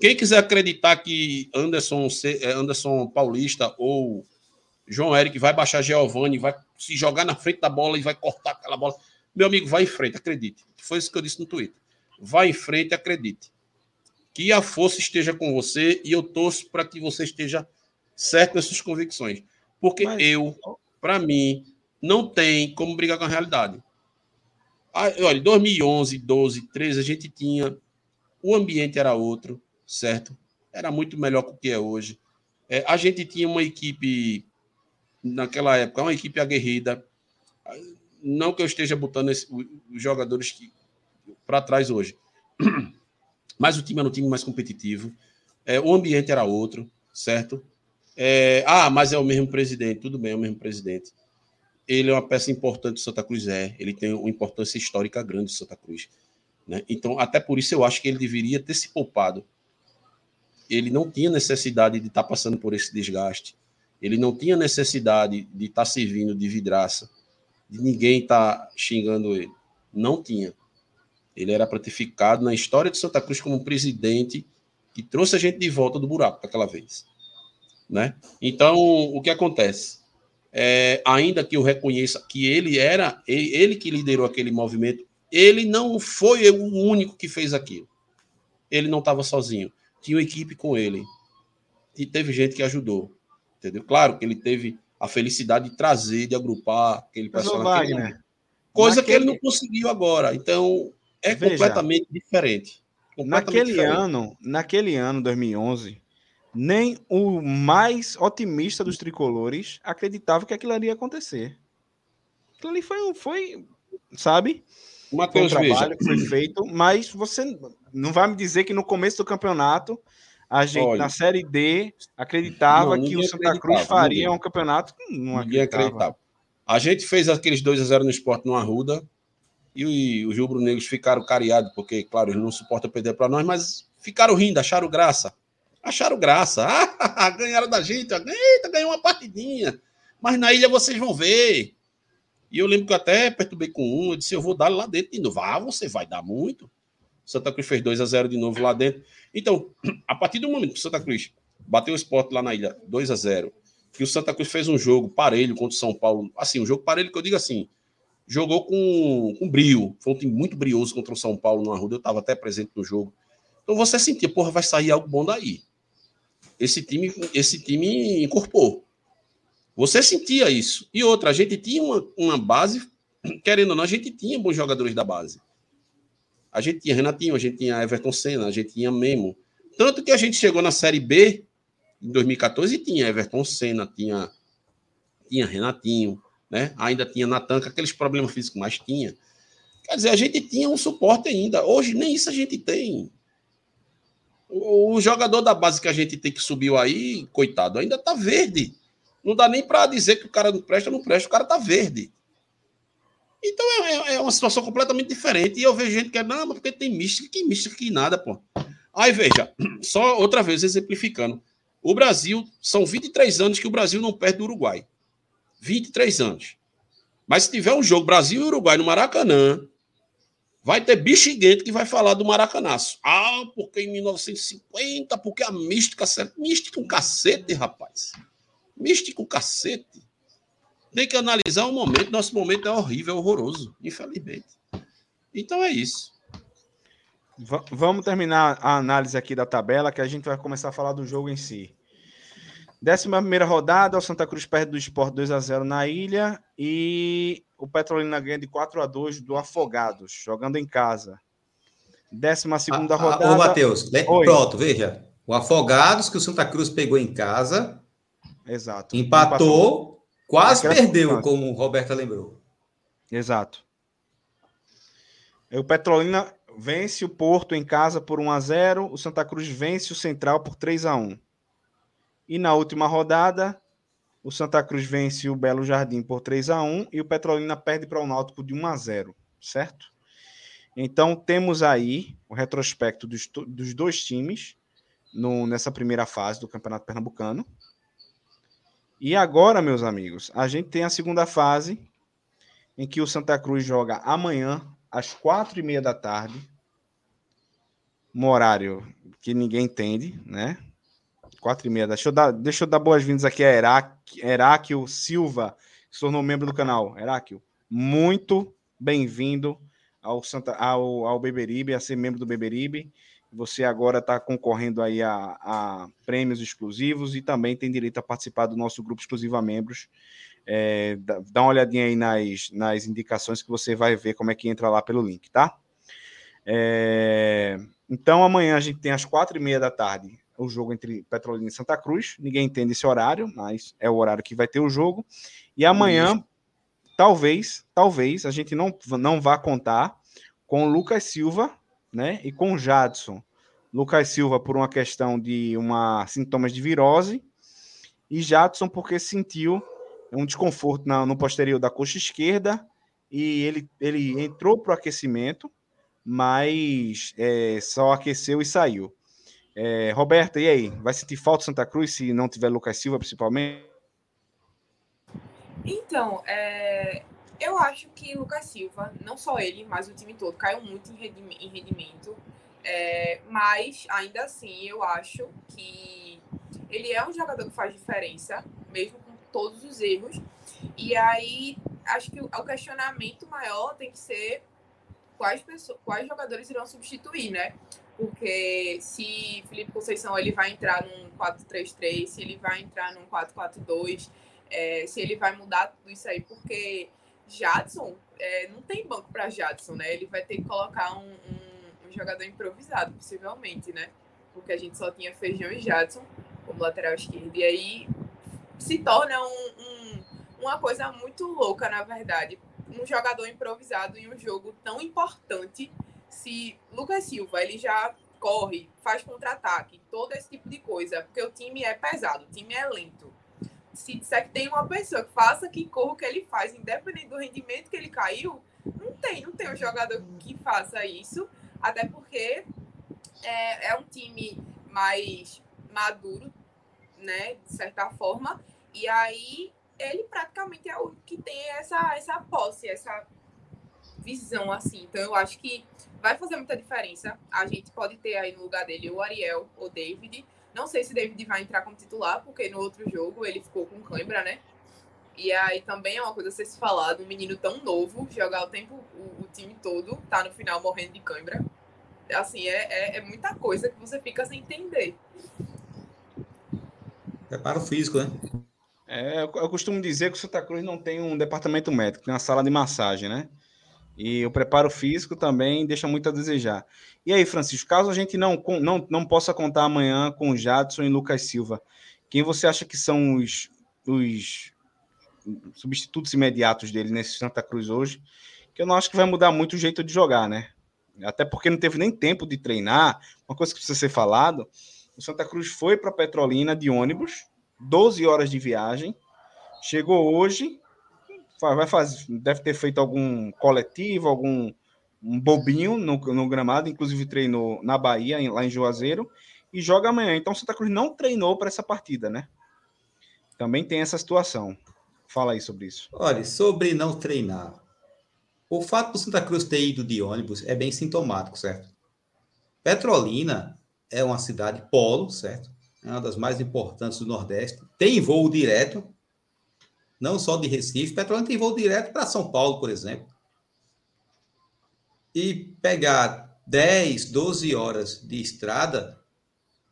Quem quiser acreditar que Anderson, é, Anderson Paulista ou João Eric vai baixar Giovanni, vai se jogar na frente da bola e vai cortar aquela bola. Meu amigo, vai em frente, acredite. Foi isso que eu disse no Twitter. Vai em frente, acredite. Que a força esteja com você e eu torço para que você esteja certo nas suas convicções. Porque Mas... eu, para mim, não tem como brigar com a realidade. Ah, olha, 2011, 12, 13, a gente tinha. O ambiente era outro, certo? Era muito melhor do que é hoje. É, a gente tinha uma equipe, naquela época, uma equipe aguerrida. Não que eu esteja botando esse, os jogadores para trás hoje, mas o time era um time mais competitivo. É, o ambiente era outro, certo? É, ah, mas é o mesmo presidente. Tudo bem, é o mesmo presidente ele é uma peça importante do Santa Cruz, é. Ele tem uma importância histórica grande do Santa Cruz. Né? Então, até por isso, eu acho que ele deveria ter se poupado. Ele não tinha necessidade de estar tá passando por esse desgaste. Ele não tinha necessidade de estar tá servindo de vidraça, de ninguém estar tá xingando ele. Não tinha. Ele era ficado na história de Santa Cruz como um presidente que trouxe a gente de volta do buraco daquela vez. Né? Então, o que acontece? É, ainda que eu reconheça que ele era, ele, ele que liderou aquele movimento, ele não foi o único que fez aquilo. Ele não estava sozinho. Tinha uma equipe com ele. E teve gente que ajudou. Entendeu? Claro que ele teve a felicidade de trazer, de agrupar aquele personagem. Coisa naquele... que ele não conseguiu agora. Então, é Veja, completamente diferente. Completamente naquele diferente. ano, naquele ano 2011, nem o mais otimista dos tricolores acreditava que aquilo ali ia acontecer. Aquilo ali foi, foi sabe? Mateus, foi um trabalho veja. que foi feito, mas você não vai me dizer que no começo do campeonato a gente Olha, na Série D acreditava não, que o Santa Cruz faria ninguém. um campeonato não ninguém acreditava. A gente fez aqueles 2 a 0 no esporte no Arruda e os rubro-negros ficaram cariados, porque, claro, eles não suportam perder para nós, mas ficaram rindo, acharam graça Acharam graça. Ah, ganharam da gente. Eita, ganhou uma partidinha. Mas na ilha vocês vão ver. E eu lembro que eu até perturbei com um. Eu disse: eu vou dar lá dentro de novo. Ah, você vai dar muito. Santa Cruz fez 2 a 0 de novo lá dentro. Então, a partir do momento que o Santa Cruz bateu o esporte lá na ilha 2 a 0 que o Santa Cruz fez um jogo parelho contra o São Paulo. Assim, um jogo parelho que eu digo assim, jogou com, com brio. Foi um time muito brioso contra o São Paulo no Arruda. Eu estava até presente no jogo. Então você sentia, porra, vai sair algo bom daí. Esse time, esse time incorporou. Você sentia isso. E outra, a gente tinha uma, uma base, querendo ou não, a gente tinha bons jogadores da base. A gente tinha Renatinho, a gente tinha Everton Senna, a gente tinha Memo. Tanto que a gente chegou na Série B em 2014 e tinha Everton Senna, tinha, tinha Renatinho, né? ainda tinha Natan, aqueles problemas físicos, mas tinha. Quer dizer, a gente tinha um suporte ainda. Hoje nem isso a gente tem. O, o jogador da base que a gente tem que subiu aí, coitado, ainda tá verde. Não dá nem para dizer que o cara não presta, não presta, o cara tá verde. Então é, é, é, uma situação completamente diferente. E eu vejo gente que é, não, porque tem mística, que mística, que nada, pô. Aí veja, só outra vez exemplificando. O Brasil, são 23 anos que o Brasil não perde do Uruguai. 23 anos. Mas se tiver um jogo Brasil e Uruguai no Maracanã, vai ter bexiguente que vai falar do Maracanaço. Ah, porque em 1950, porque a mística. Mística um cacete, rapaz. Mística um cacete. Tem que analisar o momento. Nosso momento é horrível, é horroroso, infelizmente. Então é isso. V vamos terminar a análise aqui da tabela, que a gente vai começar a falar do jogo em si. Décima primeira rodada, o Santa Cruz perde do Sport 2 a 0 na ilha e o Petrolina ganha de 4 a 2 do Afogados, jogando em casa. Décima segunda ah, rodada. Ô, Matheus, pronto, veja. O Afogados que o Santa Cruz pegou em casa. Exato. Empatou Quase perdeu, como o Roberta lembrou. Exato. O Petrolina vence o Porto em casa por 1 a 0, o Santa Cruz vence o Central por 3 a 1. E na última rodada, o Santa Cruz vence o Belo Jardim por 3 a 1 e o Petrolina perde para o Náutico de 1 a 0, certo? Então temos aí o retrospecto dos, dos dois times no, nessa primeira fase do Campeonato Pernambucano. E agora, meus amigos, a gente tem a segunda fase, em que o Santa Cruz joga amanhã, às quatro e meia da tarde, um horário que ninguém entende, né? Quatro e meia. Deixa eu dar, deixa eu dar boas-vindas aqui a Heráquio Silva, que se tornou membro do canal. Heráquio, muito bem-vindo ao, Santa, ao, ao Beberibe, a ser membro do Beberibe. Você agora está concorrendo aí a, a, prêmios exclusivos e também tem direito a participar do nosso grupo exclusivo a membros. É, dá, uma olhadinha aí nas, nas indicações que você vai ver como é que entra lá pelo link, tá? É, então amanhã a gente tem às quatro e meia da tarde o jogo entre Petrolina e Santa Cruz. Ninguém entende esse horário, mas é o horário que vai ter o jogo. E amanhã, talvez, talvez a gente não, não vá contar com o Lucas Silva, né? E com o Jadson. Lucas Silva por uma questão de uma sintomas de virose e Jadson porque sentiu um desconforto na, no posterior da coxa esquerda e ele, ele entrou para o aquecimento, mas é, só aqueceu e saiu. É, Roberta, e aí? Vai sentir falta Santa Cruz se não tiver Lucas Silva, principalmente? Então, é, eu acho que Lucas Silva, não só ele, mas o time todo, caiu muito em rendimento. É, mas, ainda assim, eu acho que ele é um jogador que faz diferença, mesmo com todos os erros. E aí, acho que o questionamento maior tem que ser quais, pessoas, quais jogadores irão substituir, né? Porque se Felipe Conceição ele vai entrar num 4-3-3, se ele vai entrar num 4-4-2, é, se ele vai mudar tudo isso aí, porque Jadson, é, não tem banco para Jadson, né? Ele vai ter que colocar um, um jogador improvisado, possivelmente, né? Porque a gente só tinha Feijão e Jadson como lateral esquerdo. E aí se torna um, um, uma coisa muito louca, na verdade. Um jogador improvisado em um jogo tão importante. Se Lucas Silva ele já corre, faz contra-ataque, todo esse tipo de coisa, porque o time é pesado, o time é lento. Se disser que tem uma pessoa que faça que corra o que ele faz, independente do rendimento que ele caiu, não tem, não tem um jogador que faça isso até porque é, é um time mais, maduro, né, de certa forma. E aí ele praticamente é o que tem essa, essa posse, essa visão, assim. Então eu acho que vai fazer muita diferença. A gente pode ter aí no lugar dele o Ariel ou David. Não sei se David vai entrar como titular, porque no outro jogo ele ficou com cãibra, né? E aí também é uma coisa a ser se falado, um menino tão novo, jogar o tempo, o, o time todo, tá no final morrendo de cãibra. Assim, é, é, é muita coisa que você fica sem entender. Preparo físico, né? É, eu, eu costumo dizer que o Santa Cruz não tem um departamento médico, tem uma sala de massagem, né? E o preparo físico também deixa muito a desejar. E aí, Francisco, caso a gente não, não, não possa contar amanhã com Jadson e Lucas Silva, quem você acha que são os, os substitutos imediatos dele nesse Santa Cruz hoje? Que eu não acho que vai mudar muito o jeito de jogar, né? Até porque não teve nem tempo de treinar. Uma coisa que precisa ser falado: o Santa Cruz foi para Petrolina de ônibus, 12 horas de viagem, chegou hoje, vai fazer, deve ter feito algum coletivo, algum um bobinho no, no gramado, inclusive treinou na Bahia, lá em Juazeiro, e joga amanhã. Então, Santa Cruz não treinou para essa partida, né? Também tem essa situação. Fala aí sobre isso. Olha, sobre não treinar. O fato do Santa Cruz ter ido de ônibus é bem sintomático, certo? Petrolina é uma cidade polo, certo? É uma das mais importantes do Nordeste. Tem voo direto, não só de Recife. Petrolina tem voo direto para São Paulo, por exemplo. E pegar 10, 12 horas de estrada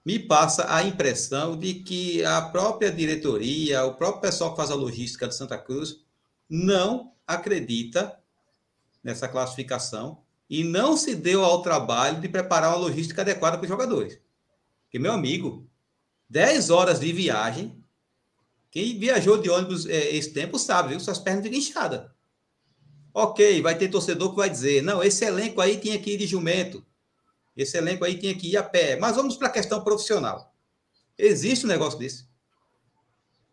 me passa a impressão de que a própria diretoria, o próprio pessoal que faz a logística de Santa Cruz, não acredita nessa classificação e não se deu ao trabalho de preparar uma logística adequada para os jogadores. Porque, meu amigo, 10 horas de viagem, quem viajou de ônibus é, esse tempo sabe, viu? Suas pernas ficam inchadas. Ok, vai ter torcedor que vai dizer, não, esse elenco aí tinha que ir de jumento. Esse elenco aí tinha que ir a pé. Mas vamos para a questão profissional. Existe um negócio desse.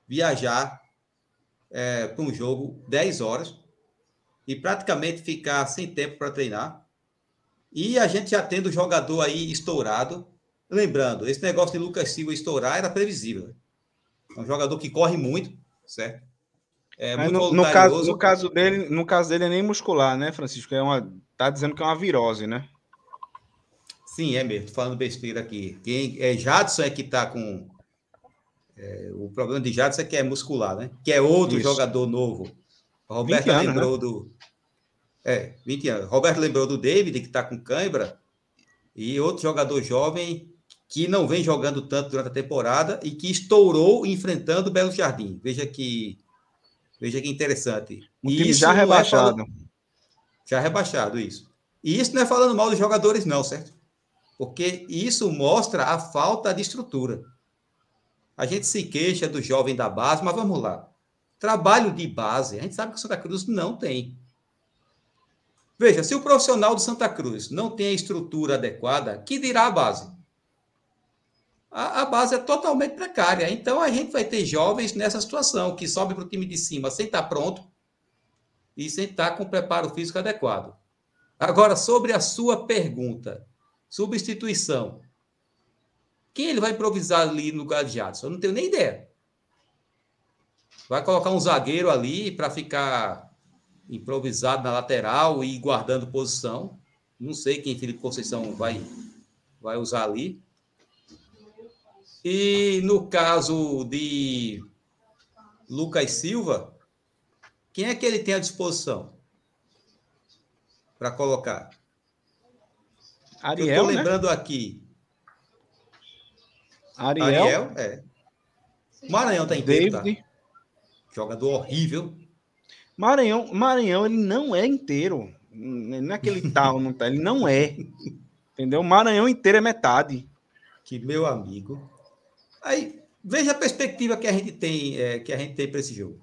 Viajar é, para um jogo 10 horas e praticamente ficar sem tempo para treinar. E a gente já tendo o jogador aí estourado. Lembrando, esse negócio de Lucas Silva estourar era previsível. É um jogador que corre muito, certo? É muito no, no, caso, no caso dele, no caso dele é nem muscular, né, Francisco? É uma, tá dizendo que é uma virose, né? Sim, é mesmo. Tô falando besteira aqui. Quem é Jadson é que tá com é, o problema de Jadson é que é muscular, né? Que é outro Isso. jogador novo. O Roberto anos, lembrou né? do é, 20 anos. Roberto lembrou do David, que está com cãibra, e outro jogador jovem que não vem jogando tanto durante a temporada e que estourou enfrentando o Belo Jardim. Veja que veja que interessante. Um time já rebaixado. É falando, já rebaixado, isso. E isso não é falando mal dos jogadores, não, certo? Porque isso mostra a falta de estrutura. A gente se queixa do jovem da base, mas vamos lá. Trabalho de base, a gente sabe que o Santa Cruz não tem. Veja, se o profissional do Santa Cruz não tem a estrutura adequada, que dirá a base? A, a base é totalmente precária. Então a gente vai ter jovens nessa situação, que sobem para o time de cima sem estar pronto e sem estar com o preparo físico adequado. Agora, sobre a sua pergunta, substituição. Quem ele vai improvisar ali no lugar de Jadson? Eu não tenho nem ideia. Vai colocar um zagueiro ali para ficar improvisado na lateral e guardando posição. Não sei quem Felipe Conceição vai, vai usar ali. E no caso de Lucas Silva, quem é que ele tem à disposição para colocar? Ariel, Eu estou né? lembrando né? aqui. Ariel? Ariel, é. Maranhão está inteiro, tá? Jogador horrível. Maranhão, Maranhão, ele não é inteiro. Não é aquele tal, não tá, ele não é. Entendeu? Maranhão inteiro é metade. Que meu amigo. Aí, veja a perspectiva que a gente tem, é, que a gente tem para esse jogo.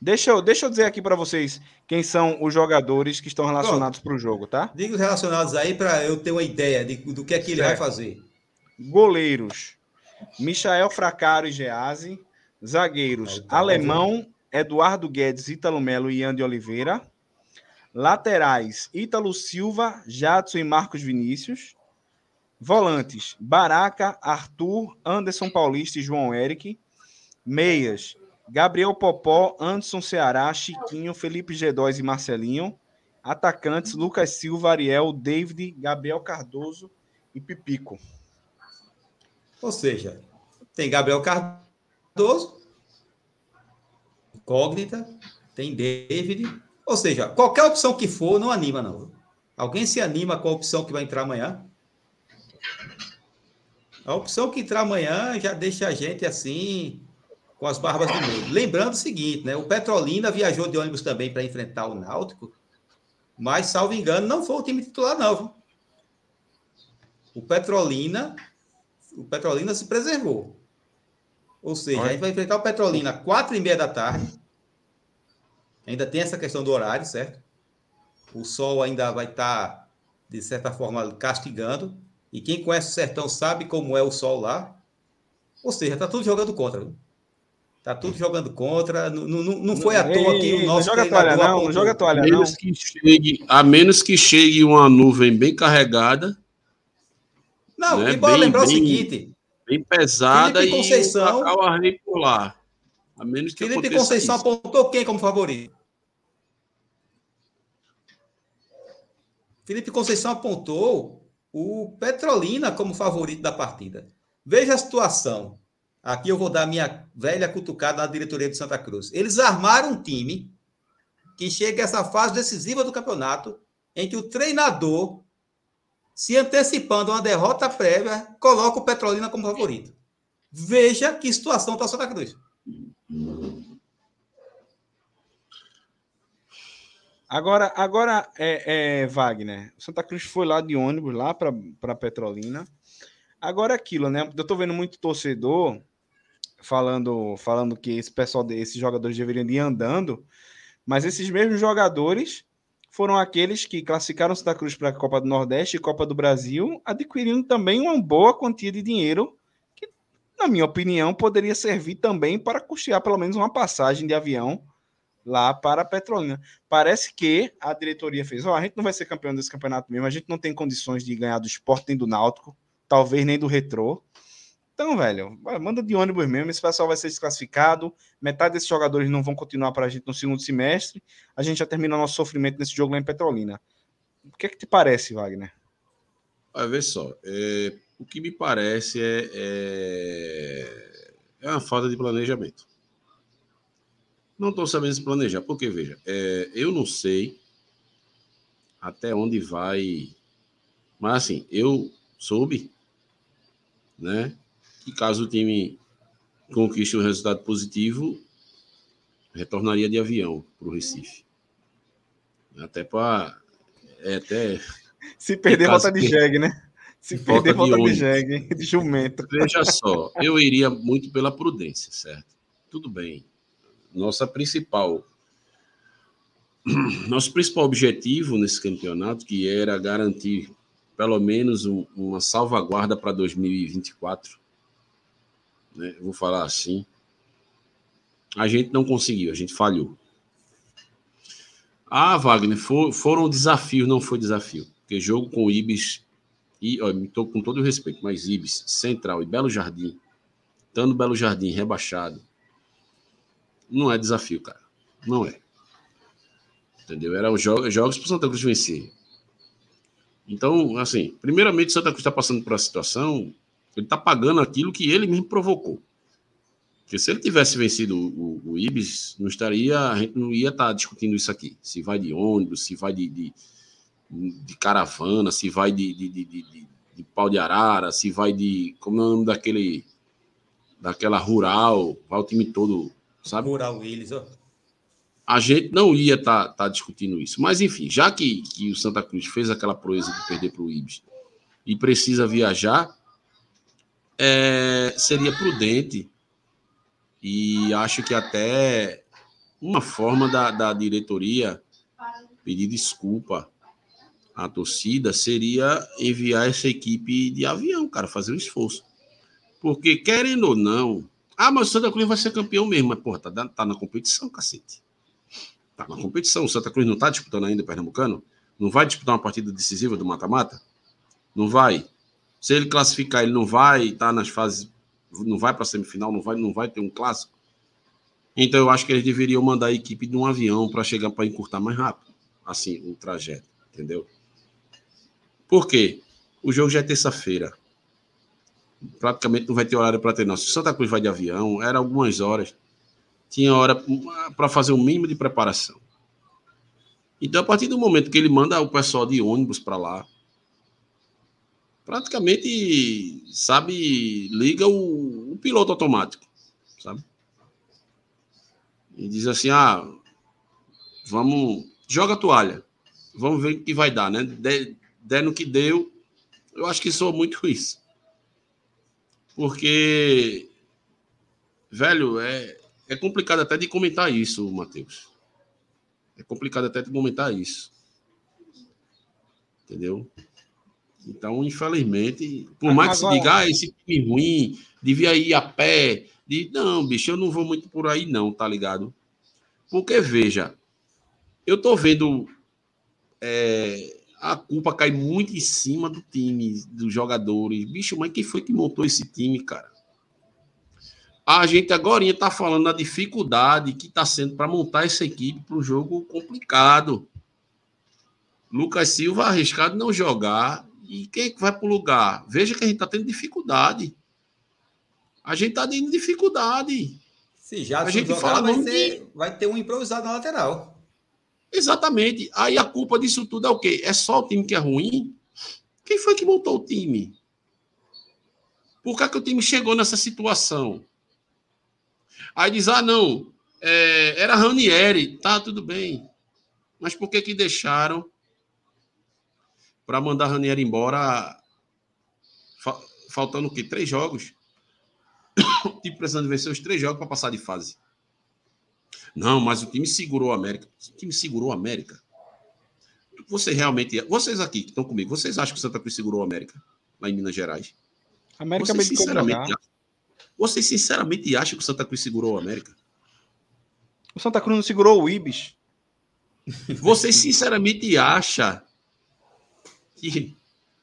Deixa eu, deixa eu dizer aqui para vocês quem são os jogadores que estão relacionados para o jogo, tá? Diga os relacionados aí para eu ter uma ideia de, do que é que certo. ele vai fazer. Goleiros: Michael Fracaro e Gease. Zagueiros: tá Alemão, Eduardo Guedes, Ítalo Melo e Andy Oliveira. Laterais: Ítalo Silva, Jadson e Marcos Vinícius. Volantes: Baraca, Arthur, Anderson Paulista e João Eric. Meias: Gabriel Popó, Anderson Ceará, Chiquinho, Felipe G2 e Marcelinho. Atacantes: Lucas Silva, Ariel, David, Gabriel Cardoso e Pipico. Ou seja, tem Gabriel Cardoso, incógnita, tem David. Ou seja, qualquer opção que for, não anima, não. Alguém se anima com a opção que vai entrar amanhã? A opção que entrar amanhã já deixa a gente assim, com as barbas do meio. Lembrando o seguinte, né? O Petrolina viajou de ônibus também para enfrentar o Náutico, mas, salvo engano, não foi o time titular, não. Viu? O Petrolina, o Petrolina se preservou. Ou seja, a gente vai enfrentar o Petrolina às quatro e meia da tarde. Ainda tem essa questão do horário, certo? O sol ainda vai estar, tá, de certa forma, castigando. E quem conhece o sertão sabe como é o sol lá. Ou seja, está tudo jogando contra. Viu? Tá tudo jogando contra. Não, não, não foi à toa que o nosso. Não joga toalha, não. Não joga toalha, não. Que chegue, a menos que chegue uma nuvem bem carregada. Não, né? e bora lembrar bem, o seguinte: bem pesada Felipe Conceição, e o Arrei por lá. A menos que Felipe Conceição isso. apontou quem como favorito? Felipe Conceição apontou o Petrolina como favorito da partida. Veja a situação. Aqui eu vou dar minha velha cutucada na diretoria do Santa Cruz. Eles armaram um time que chega a essa fase decisiva do campeonato, em que o treinador, se antecipando a uma derrota prévia, coloca o Petrolina como favorito. Veja que situação está Santa Cruz. Agora, agora é, é, Wagner, o Santa Cruz foi lá de ônibus, lá para Petrolina. Agora aquilo, né? Eu tô vendo muito torcedor falando, falando que esse pessoal, esses jogadores deveriam ir andando, mas esses mesmos jogadores foram aqueles que classificaram Santa Cruz para a Copa do Nordeste e Copa do Brasil, adquirindo também uma boa quantia de dinheiro que, na minha opinião, poderia servir também para custear pelo menos uma passagem de avião lá para Petrolina. Parece que a diretoria fez: ó, oh, a gente não vai ser campeão desse campeonato mesmo, a gente não tem condições de ganhar do esporte nem do Náutico, talvez nem do Retrô. Então, velho, manda de ônibus mesmo. Esse pessoal vai ser desclassificado. Metade desses jogadores não vão continuar para a gente no segundo semestre. A gente já termina nosso sofrimento nesse jogo lá em Petrolina. O que é que te parece, Wagner? Vai ver só. É, o que me parece é, é, é uma falta de planejamento. Não estou sabendo se planejar, porque, veja, é, eu não sei até onde vai. Mas, assim, eu soube, né? que caso o time conquiste um resultado positivo, retornaria de avião para o Recife. Até para. É até. Se perder, volta de jegue, né? Se perder, volta de, de jegue, de jumento. Veja só, eu iria muito pela prudência, certo? Tudo bem. Nossa principal. Nosso principal objetivo nesse campeonato, que era garantir pelo menos um, uma salvaguarda para 2024, né? vou falar assim. A gente não conseguiu, a gente falhou. Ah, Wagner, for, foram desafios, não foi desafio. Porque jogo com o Ibis, e, ó, tô com todo o respeito, mas Ibis, Central e Belo Jardim, estando Belo Jardim rebaixado, não é desafio, cara. Não é. Entendeu? Eram jogos, jogos para Santa Cruz vencer. Então, assim, primeiramente, Santa Cruz está passando por uma situação ele está pagando aquilo que ele mesmo provocou. Porque se ele tivesse vencido o, o, o Ibis, não estaria, a gente não ia estar tá discutindo isso aqui. Se vai de ônibus, se vai de, de, de caravana, se vai de, de, de, pau de arara, se vai de. Como é o nome daquele. Daquela rural, vai o time todo, sabe? Rural Willis, ó. A gente não ia estar tá, tá discutindo isso. Mas, enfim, já que, que o Santa Cruz fez aquela proeza de perder para o Ibis e precisa viajar, é, seria prudente e acho que até uma forma da, da diretoria pedir desculpa à torcida seria enviar essa equipe de avião, cara, fazer um esforço. Porque, querendo ou não, ah, mas o Santa Cruz vai ser campeão mesmo, mas, porra, tá, tá na competição, cacete. Tá na competição. O Santa Cruz não tá disputando ainda o Pernambucano? Não vai disputar uma partida decisiva do mata-mata? Não vai. Se ele classificar, ele não vai tá nas fases, não vai para semifinal, não vai, não vai ter um clássico. Então eu acho que eles deveriam mandar a equipe de um avião para chegar para encurtar mais rápido, assim, o trajeto, entendeu? Por quê? O jogo já é terça-feira. Praticamente não vai ter horário para treinar. Se Santa Cruz vai de avião, era algumas horas. Tinha hora para fazer o mínimo de preparação. Então, a partir do momento que ele manda o pessoal de ônibus para lá, praticamente, sabe, liga o, o, piloto automático, sabe? E diz assim: ah, vamos, joga a toalha, vamos ver o que vai dar, né? Der no que deu, eu acho que sou muito isso. Porque, velho, é, é complicado até de comentar isso, Matheus. É complicado até de comentar isso. Entendeu? Então, infelizmente, por mais que se diga, ah, esse time ruim, devia ir a pé. De... Não, bicho, eu não vou muito por aí, não, tá ligado? Porque, veja, eu tô vendo é, a culpa cai muito em cima do time, dos jogadores. Bicho, mas quem foi que montou esse time, cara? A gente agora está falando da dificuldade que está sendo para montar essa equipe para um jogo complicado. Lucas Silva arriscado não jogar. E quem é que vai para o lugar? Veja que a gente está tendo dificuldade. A gente está tendo dificuldade. Se já a gente fala vai, ser, de... vai ter um improvisado na lateral. Exatamente. Aí a culpa disso tudo é o quê? É só o time que é ruim? Quem foi que montou o time? Por que, é que o time chegou nessa situação? Aí diz: ah, não, é, era Ranieri, tá, tudo bem. Mas por que que deixaram para mandar Ranieri embora fa faltando o quê? Três jogos? o time precisando vencer os três jogos para passar de fase. Não, mas o time segurou a América. O time segurou a América. Você realmente. Vocês aqui que estão comigo, vocês acham que o Santa Cruz segurou a América lá em Minas Gerais? América vocês, sinceramente, vocês sinceramente acham que o Santa Cruz segurou o América? O Santa Cruz não segurou o Ibis. Vocês sinceramente acham que.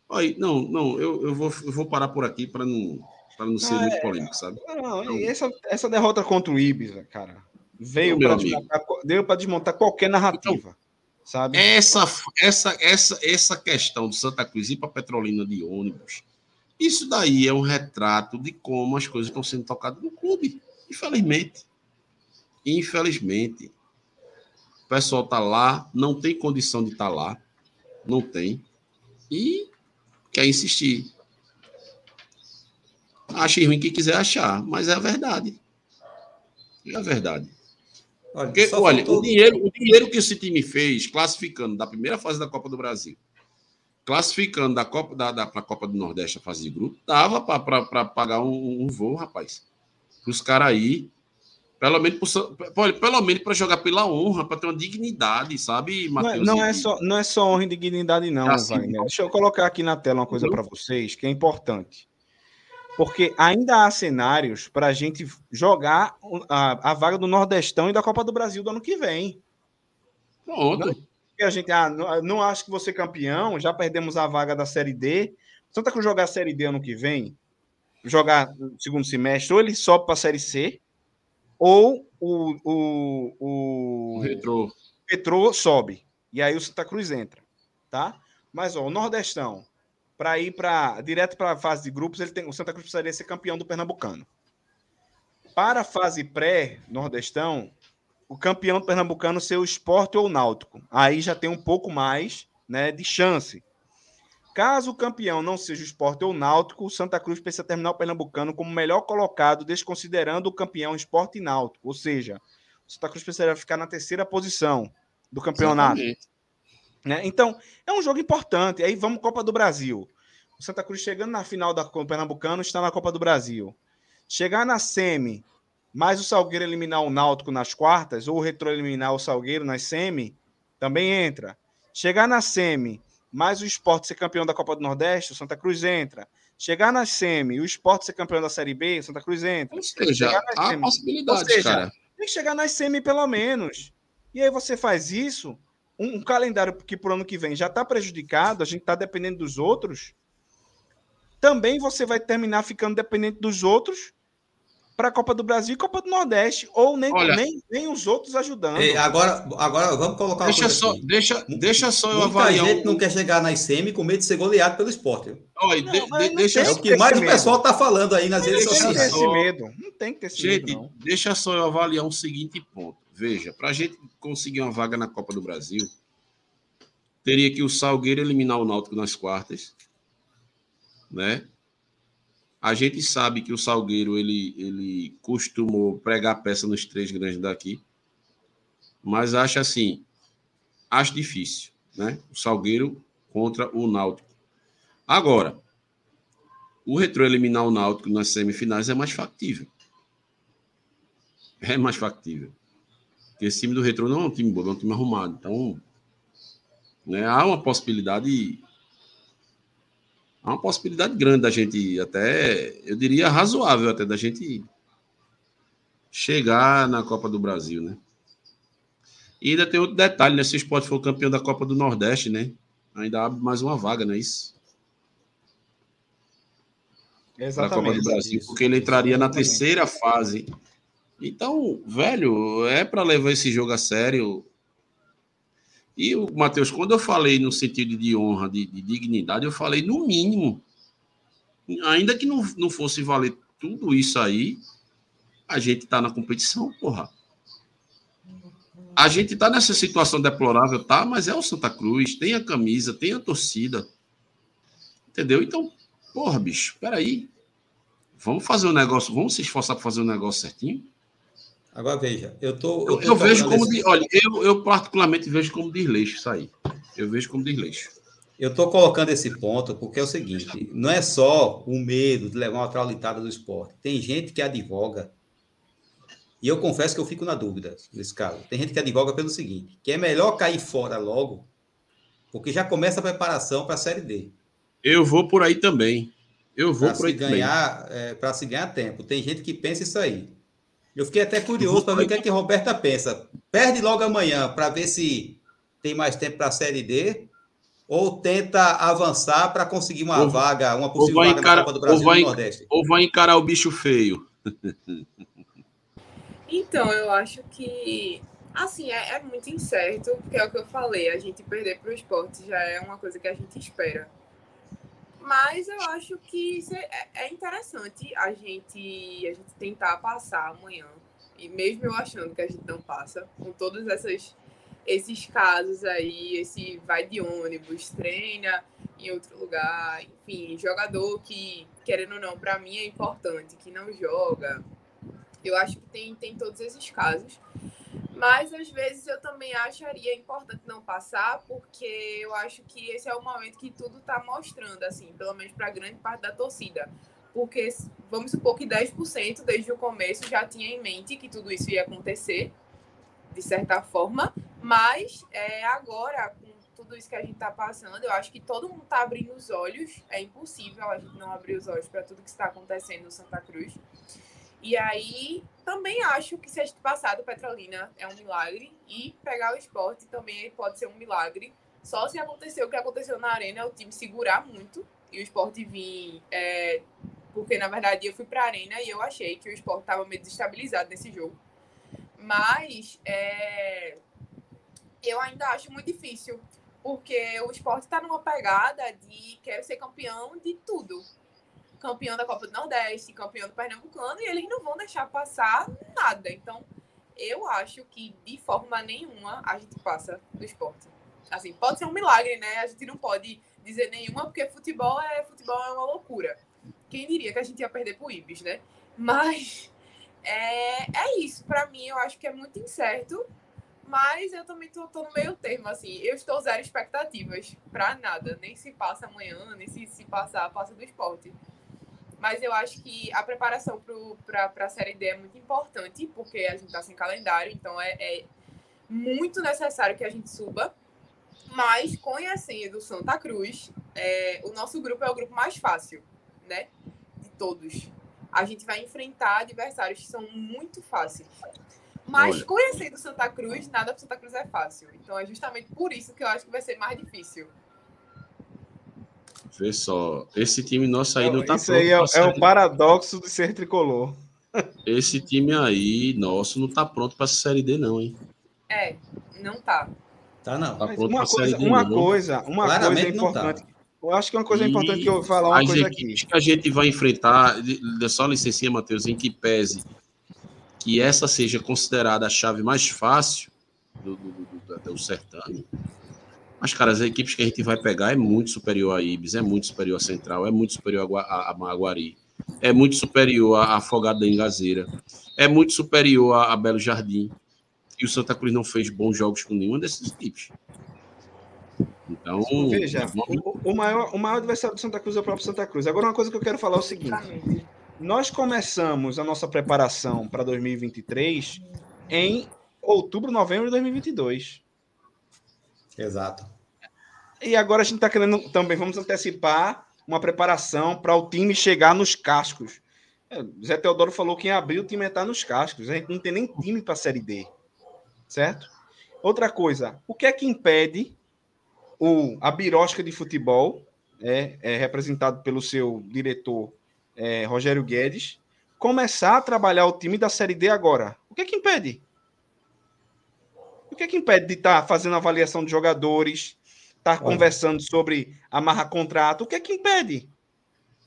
Olha, não, não, eu, eu, vou, eu vou parar por aqui para não, pra não ser ah, muito é. polêmico, sabe? Não, não, essa, essa derrota contra o Ibis, cara, veio para desmontar, desmontar qualquer narrativa. Então, sabe? Essa, essa, essa, essa questão do Santa Cruz ir para Petrolina de ônibus isso daí é um retrato de como as coisas estão sendo tocadas no clube, infelizmente. Infelizmente. O pessoal está lá, não tem condição de estar tá lá, não tem, e quer insistir. Ache ruim quem quiser achar, mas é a verdade. É a verdade. Olha, Porque, olha faltou... o, dinheiro, o dinheiro que esse time fez classificando da primeira fase da Copa do Brasil classificando da Copa da, da Copa do Nordeste a fase de grupo, dava para pagar um, um, voo, rapaz. Para os caras aí, pelo menos pelo menos para jogar pela honra, para ter uma dignidade, sabe, Matheus? Não, não, é só, não é só honra e dignidade, não, assim, Wagner. Deixa eu colocar aqui na tela uma coisa para vocês que é importante. Porque ainda há cenários para a gente jogar a, a vaga do Nordestão e da Copa do Brasil do ano que vem. Pronto. Não, que a gente ah, não, não acho que você campeão, já perdemos a vaga da Série D. Santa Cruz jogar a Série D ano que vem, jogar no segundo semestre, ou ele sobe para a Série C, ou o, o, o, o Retrô. Retrô sobe. E aí o Santa Cruz entra. Tá? Mas ó, o Nordestão, para ir para direto para a fase de grupos, ele tem, o Santa Cruz precisaria ser campeão do Pernambucano. Para a fase pré-Nordestão, o campeão do Pernambucano ser o esporte ou o náutico. Aí já tem um pouco mais né, de chance. Caso o campeão não seja o esporte ou o náutico, o Santa Cruz precisa terminar o Pernambucano como melhor colocado, desconsiderando o campeão esporte e náutico. Ou seja, o Santa Cruz precisaria ficar na terceira posição do campeonato. Né? Então, é um jogo importante. Aí vamos Copa do Brasil. O Santa Cruz chegando na final da Copa Pernambucano está na Copa do Brasil. Chegar na semi mas o Salgueiro eliminar o Náutico nas quartas, ou o Retro eliminar o Salgueiro nas semi, também entra. Chegar na semi, mais o esporte ser campeão da Copa do Nordeste, o Santa Cruz entra. Chegar na semi, o esporte ser campeão da Série B, o Santa Cruz entra. Ou seja, há possibilidade, seja, cara. Tem que chegar nas semi pelo menos. E aí você faz isso, um, um calendário que por ano que vem já está prejudicado, a gente está dependendo dos outros. também você vai terminar ficando dependente dos outros para a Copa do Brasil e Copa do Nordeste, ou nem, Olha, nem, nem os outros ajudando. agora, agora vamos colocar deixa só, aqui. deixa, deixa só eu Muita avaliar. gente não quer chegar na ICM com medo de ser goleado pelo esporte. Olha, não, de, de, deixa é o que mais o pessoal está falando aí nas redes sociais. Não tem esse medo. Não tem que ter esse gente, medo. Não. Deixa só eu avaliar um seguinte ponto. Veja, para a gente conseguir uma vaga na Copa do Brasil, teria que o Salgueiro eliminar o Náutico nas quartas, né? A gente sabe que o Salgueiro ele, ele costumou pregar peça nos três grandes daqui, mas acho assim, acho difícil, né? O Salgueiro contra o Náutico. Agora, o Retro eliminar o Náutico nas semifinais é mais factível. É mais factível. Porque esse time do Retro não é um time bom, é um time arrumado. Então, né, há uma possibilidade há uma possibilidade grande da gente até, eu diria razoável até da gente chegar na Copa do Brasil, né? E ainda tem outro detalhe, né? Se o esporte for campeão da Copa do Nordeste, né? Ainda abre mais uma vaga, não é isso? Exatamente. Da Copa do Brasil, isso, porque ele entraria na terceira fase. Então, velho, é para levar esse jogo a sério. E o Matheus, quando eu falei no sentido de honra, de, de, dignidade, eu falei no mínimo. Ainda que não, não fosse valer tudo isso aí, a gente tá na competição, porra. A gente tá nessa situação deplorável, tá? Mas é o Santa Cruz, tem a camisa, tem a torcida. Entendeu? Então, porra, bicho, peraí. Vamos fazer o um negócio, vamos se esforçar para fazer o um negócio certinho. Agora veja, eu tô. Eu, eu vejo como. De, olha, eu, eu particularmente vejo como desleixo isso aí. Eu vejo como desleixo. Eu estou colocando esse ponto porque é o seguinte: não é só o medo de levar uma traulitada do esporte. Tem gente que advoga. E eu confesso que eu fico na dúvida nesse caso. Tem gente que advoga pelo seguinte: que é melhor cair fora logo, porque já começa a preparação para a Série D. Eu vou por aí também. Eu vou pra por aí ganhar, é, para se ganhar tempo. Tem gente que pensa isso aí. Eu fiquei até curioso para ver o que, é que a Roberta pensa. Perde logo amanhã para ver se tem mais tempo para a Série D ou tenta avançar para conseguir uma ou, vaga, uma possível vaga encarar, na Copa do Brasil ou vai, do Nordeste. Ou vai encarar o bicho feio. Então, eu acho que assim, é, é, muito incerto, porque é o que eu falei, a gente perder para o esporte já é uma coisa que a gente espera. Mas eu acho que é, é interessante a gente, a gente tentar passar amanhã. E mesmo eu achando que a gente não passa, com todos essas, esses casos aí, esse vai de ônibus, treina em outro lugar, enfim, jogador que, querendo ou não, para mim é importante, que não joga. Eu acho que tem, tem todos esses casos. Mas às vezes eu também acharia importante não passar, porque eu acho que esse é o momento que tudo está mostrando, assim, pelo menos para grande parte da torcida. Porque vamos supor que 10% desde o começo já tinha em mente que tudo isso ia acontecer, de certa forma, mas é, agora, com tudo isso que a gente está passando, eu acho que todo mundo está abrindo os olhos. É impossível a gente não abrir os olhos para tudo que está acontecendo no Santa Cruz. E aí também acho que se a gente passar do Petrolina é um milagre e pegar o esporte também pode ser um milagre. Só se acontecer o que aconteceu na arena, o time segurar muito e o esporte vir. É, porque na verdade eu fui para a arena e eu achei que o esporte estava meio desestabilizado nesse jogo. Mas é, eu ainda acho muito difícil, porque o esporte está numa pegada de quero ser campeão de tudo campeão da Copa do Nordeste, campeão do Pernambucano, e eles não vão deixar passar nada. Então, eu acho que de forma nenhuma a gente passa do esporte. Assim, pode ser um milagre, né? A gente não pode dizer nenhuma, porque futebol é futebol é uma loucura. Quem diria que a gente ia perder pro Ibis, né? Mas é, é isso. Para mim, eu acho que é muito incerto. Mas eu também tô, tô, no meio termo, assim. Eu estou zero expectativas para nada. Nem se passa amanhã, nem se, se passar, passa do esporte. Mas eu acho que a preparação para a Série D é muito importante, porque a gente está sem calendário, então é, é, muito necessário que a gente suba. Mas conhecendo Santa Cruz, é, o nosso grupo é o grupo mais fácil, né? De todos. A gente vai enfrentar adversários que são muito fáceis. Mas Olha. conhecendo Santa Cruz, nada para Santa Cruz é fácil. Então é justamente por isso que eu acho que vai ser mais difícil. Vê só, esse time nosso aí não tá Isso aí é, é o paradoxo de ser tricolor. Esse time aí, nosso, não tá pronto para Série D, não, hein? É, não tá. Tá não. Tá pronto uma pra Série coisa, D, uma não. coisa, uma coisa Claramente não tá. importante. Eu acho que é uma coisa E importante que eu vou falar uma As coisa aqui. equipes que a gente vai enfrentar, só licencinha, Matheus, em que pese que essa seja considerada a chave mais fácil do, do, do, do- do certame. Mas, cara, as equipes que a gente vai pegar é muito superior a Ibis, é muito superior a Central, é muito superior a, Gua- a, a Maguari, é muito superior a Afogado da Engazeira, é muito superior a, a Belo Jardim. E o Santa Cruz não fez bons jogos com nenhuma dessas equipes. Então, Veja, vamos- o, o maior, o maior adversário do Santa Cruz é o próprio Santa Cruz. Agora, uma coisa que eu quero falar é o seguinte: nós começamos a nossa preparação para 2023 em outubro, novembro de 2022. Exato. E agora a gente está querendo também, vamos antecipar uma preparação para o time chegar nos cascos. É, Zé Teodoro falou que em abril o time está nos cascos. A gente não tem nem time para a Série D. Certo? Outra coisa, o que é que impede o, a birosca de futebol, é, é representado pelo seu diretor é, Rogério Guedes, começar a trabalhar o time da Série D agora? O que é que impede? O que é que impede de estar fazendo avaliação de jogadores, estar Olha. conversando sobre amarrar contrato? O que é que impede?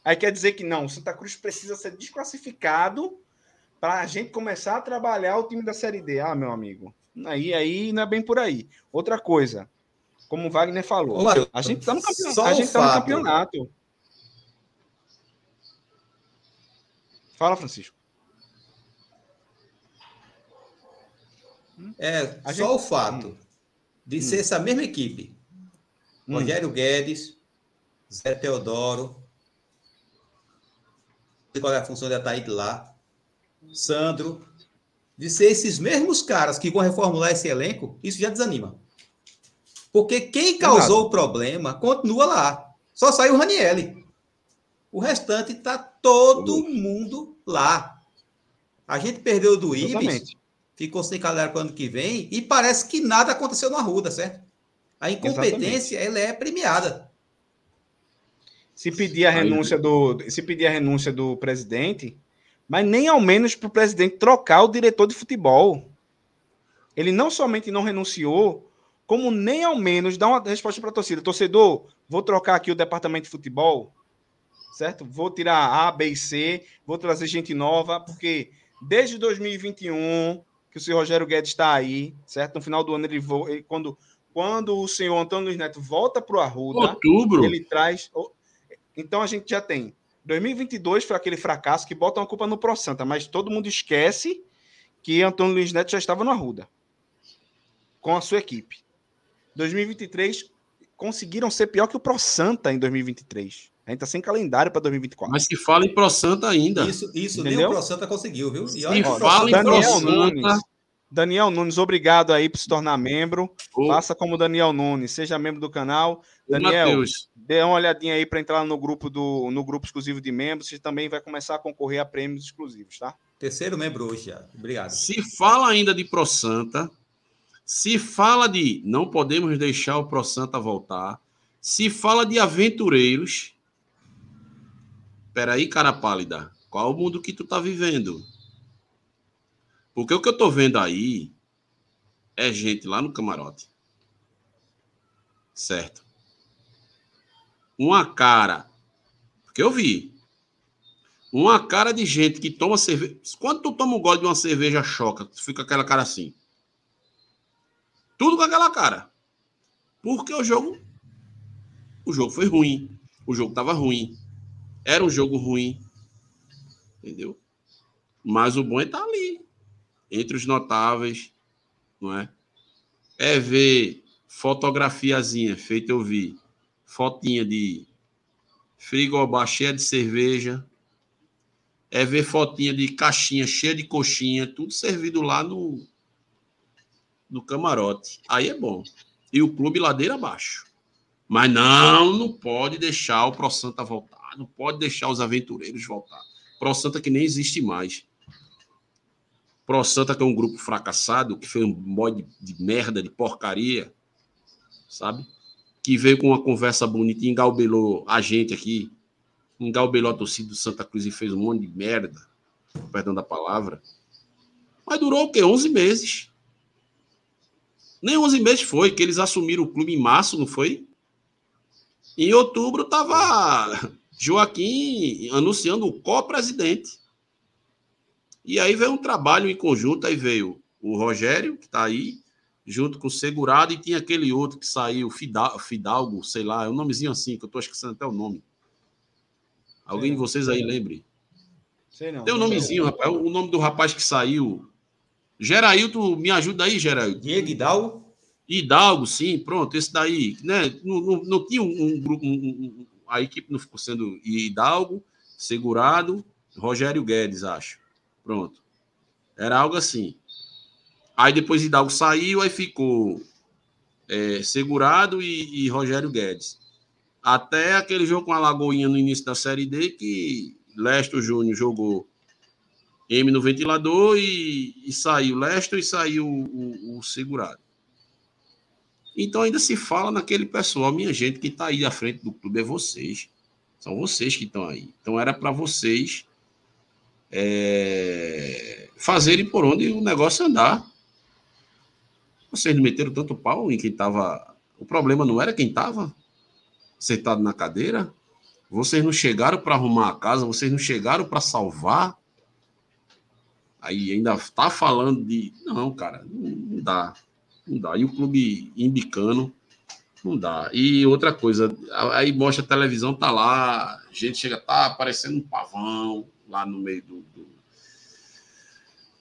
Aí quer dizer que não, o Santa Cruz precisa ser desclassificado para a gente começar a trabalhar o time da Série D. Ah, meu amigo, aí, aí não é bem por aí. Outra coisa, como o Wagner falou, Matheus, a gente está no, a gente tá no fato- campeonato. Fala, Francisco. É, A só gente- o fato de ser essa mesma equipe, Hum. Rogério Guedes, Zé Teodoro, qual é a função de Ataíde lá, Sandro, de ser esses mesmos caras que vão reformular esse elenco, isso já desanima. Porque quem causou o problema continua lá. Só saiu o Ranielli. O restante está todo mundo lá. A gente perdeu do Ibis, ficou sem calendário para o ano que vem e parece que nada aconteceu no Arruda, certo? A incompetência ela é premiada. se pedir a Aí- renúncia do se pedir a renúncia do presidente, mas nem ao menos para o presidente trocar o diretor de futebol. Ele não somente não renunciou, como nem ao menos dá uma resposta para a torcida. Torcedor, vou trocar aqui o departamento de futebol, certo? Vou tirar A, B e C, vou trazer gente nova, porque desde 2021 que o senhor Rogério Guedes está aí, certo? No final do ano ele, vo... ele- quando quando o senhor Antônio Luiz Neto volta para o Arruda, outubro, ele traz. Então a gente já tem. 2022 foi aquele fracasso que bota uma culpa no Pro Santa, mas todo mundo esquece que Antônio Luiz Neto já estava no Arruda com a sua equipe. 2023 conseguiram ser pior que o Pro Santa em 2023. A gente tá sem calendário para 2024. mas que fala em Pro Santa ainda. Isso, isso nem o Pro Santa conseguiu, viu? E olha fala em Pro Santa. Nunes. Daniel Nunes, obrigado aí por se tornar membro. Ô, Faça como Daniel Nunes, seja membro do canal. Daniel, Dê uma olhadinha aí para entrar no grupo do no grupo exclusivo de membros. Você também vai começar a concorrer a prêmios exclusivos, tá? Terceiro membro hoje já. Obrigado. se fala ainda de Pro Santa, se fala de não podemos deixar o Pro Santa voltar, se fala de aventureiros. Peraí, cara pálida, qual o mundo que tu tá vivendo? Porque o que eu tô vendo aí é gente lá no camarote. Certo. Uma cara. Porque eu vi. Uma cara de gente que toma cerveja. Quando tu toma um gole de uma cerveja choca, tu fica aquela cara assim. Tudo com aquela cara. Porque o jogo. O jogo foi ruim. O jogo tava ruim. Era um jogo ruim. Entendeu? Mas o bom é estar ali. Entre os notáveis. Não é? É ver fotografiazinha feita eu vi. Fotinha de frigobar cheia de cerveja é ver fotinha de caixinha cheia de coxinha, tudo servido lá no, no camarote. Aí é bom. E o clube ladeira abaixo. Mas não, não pode deixar o Pro Santa voltar. Não pode deixar os aventureiros voltar. Pro Santa que nem existe mais. Pro Santa que é um grupo fracassado, que foi um mod de merda, de porcaria, sabe? que veio com uma conversa bonita e engalbelou a gente aqui, engalbelou a torcida do Santa Cruz e fez um monte de merda, perdão da palavra. Mas durou o quê? 11 meses. Nem 11 meses foi, que eles assumiram o clube em março, não foi? Em outubro estava Joaquim anunciando o co-presidente. E aí veio um trabalho em conjunto, aí veio o Rogério, que está aí, junto com o Segurado, e tinha aquele outro que saiu, Fidalgo, sei lá, é um nomezinho assim, que eu estou esquecendo até o nome. Alguém de vocês aí lembre? Sei não. Tem um nomezinho, rapaz, o nome do rapaz que saiu. Gerailton, me ajuda aí, Gerailton. Diego Hidalgo? Hidalgo, sim, pronto, esse daí, né? Não, não, não tinha um, grupo, um, um, a equipe não ficou sendo Hidalgo, Segurado, Rogério Guedes, acho. Pronto. Era algo assim. Aí depois Hidalgo saiu, aí ficou é, Segurado e, e, Rogério Guedes. Até aquele jogo com a Lagoinha no início da Série D, que Lesto Júnior jogou M no ventilador e, e saiu Lesto e saiu o, o, o Segurado. Então ainda se fala naquele pessoal, minha gente, que está aí à frente do clube é vocês. São vocês que estão aí. Então era para vocês é, fazerem por onde o negócio andar. Vocês não meteram tanto pau em quem estava. O problema não era quem estava sentado na cadeira. Vocês não chegaram para arrumar a casa, vocês não chegaram para salvar. Aí ainda está falando de. Não, cara, não dá. Não dá. E o clube imbicano, não dá. E outra coisa, aí mostra a televisão, tá lá, gente chega, tá aparecendo um pavão lá no meio do,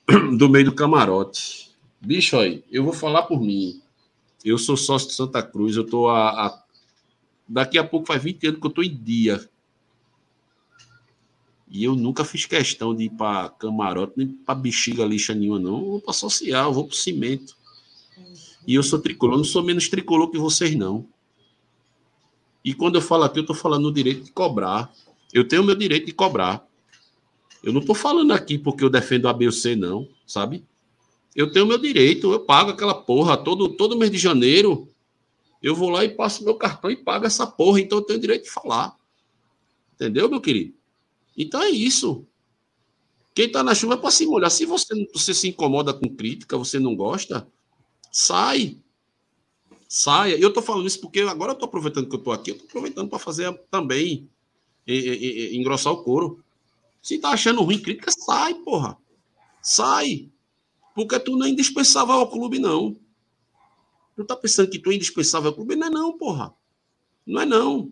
do, do meio do camarote. Bicho, aí, eu vou falar por mim. Eu sou sócio de Santa Cruz, eu tô a, a daqui a pouco faz 20 anos que eu tô em dia. E eu nunca fiz questão de ir para camarote, nem para bexiga lixa nenhuma, não. Eu vou para social, vou para cimento. E eu sou tricolor, não sou menos tricolor que vocês, não. E quando eu falo aqui, eu estou falando no direito de cobrar. Eu tenho o meu direito de cobrar. Eu não estou falando aqui porque eu defendo a B ou C, não, sabe? Eu tenho meu direito, eu pago aquela porra todo, todo mês de janeiro. Eu vou lá e passo meu cartão e pago essa porra, então eu tenho direito de falar. Entendeu, meu querido? Então é isso. Quem está na chuva é para se molhar. Se você, você se incomoda com crítica, você não gosta, Sai. Saia. Eu estou falando isso porque agora eu estou aproveitando que eu estou aqui, eu estou aproveitando para fazer também e, e, e, engrossar o couro. Se tá achando ruim crítica, sai, porra. Sai. Porque tu não é indispensável ao clube, não. Tu tá pensando que tu é indispensável ao clube? Não é não, porra. Não é não.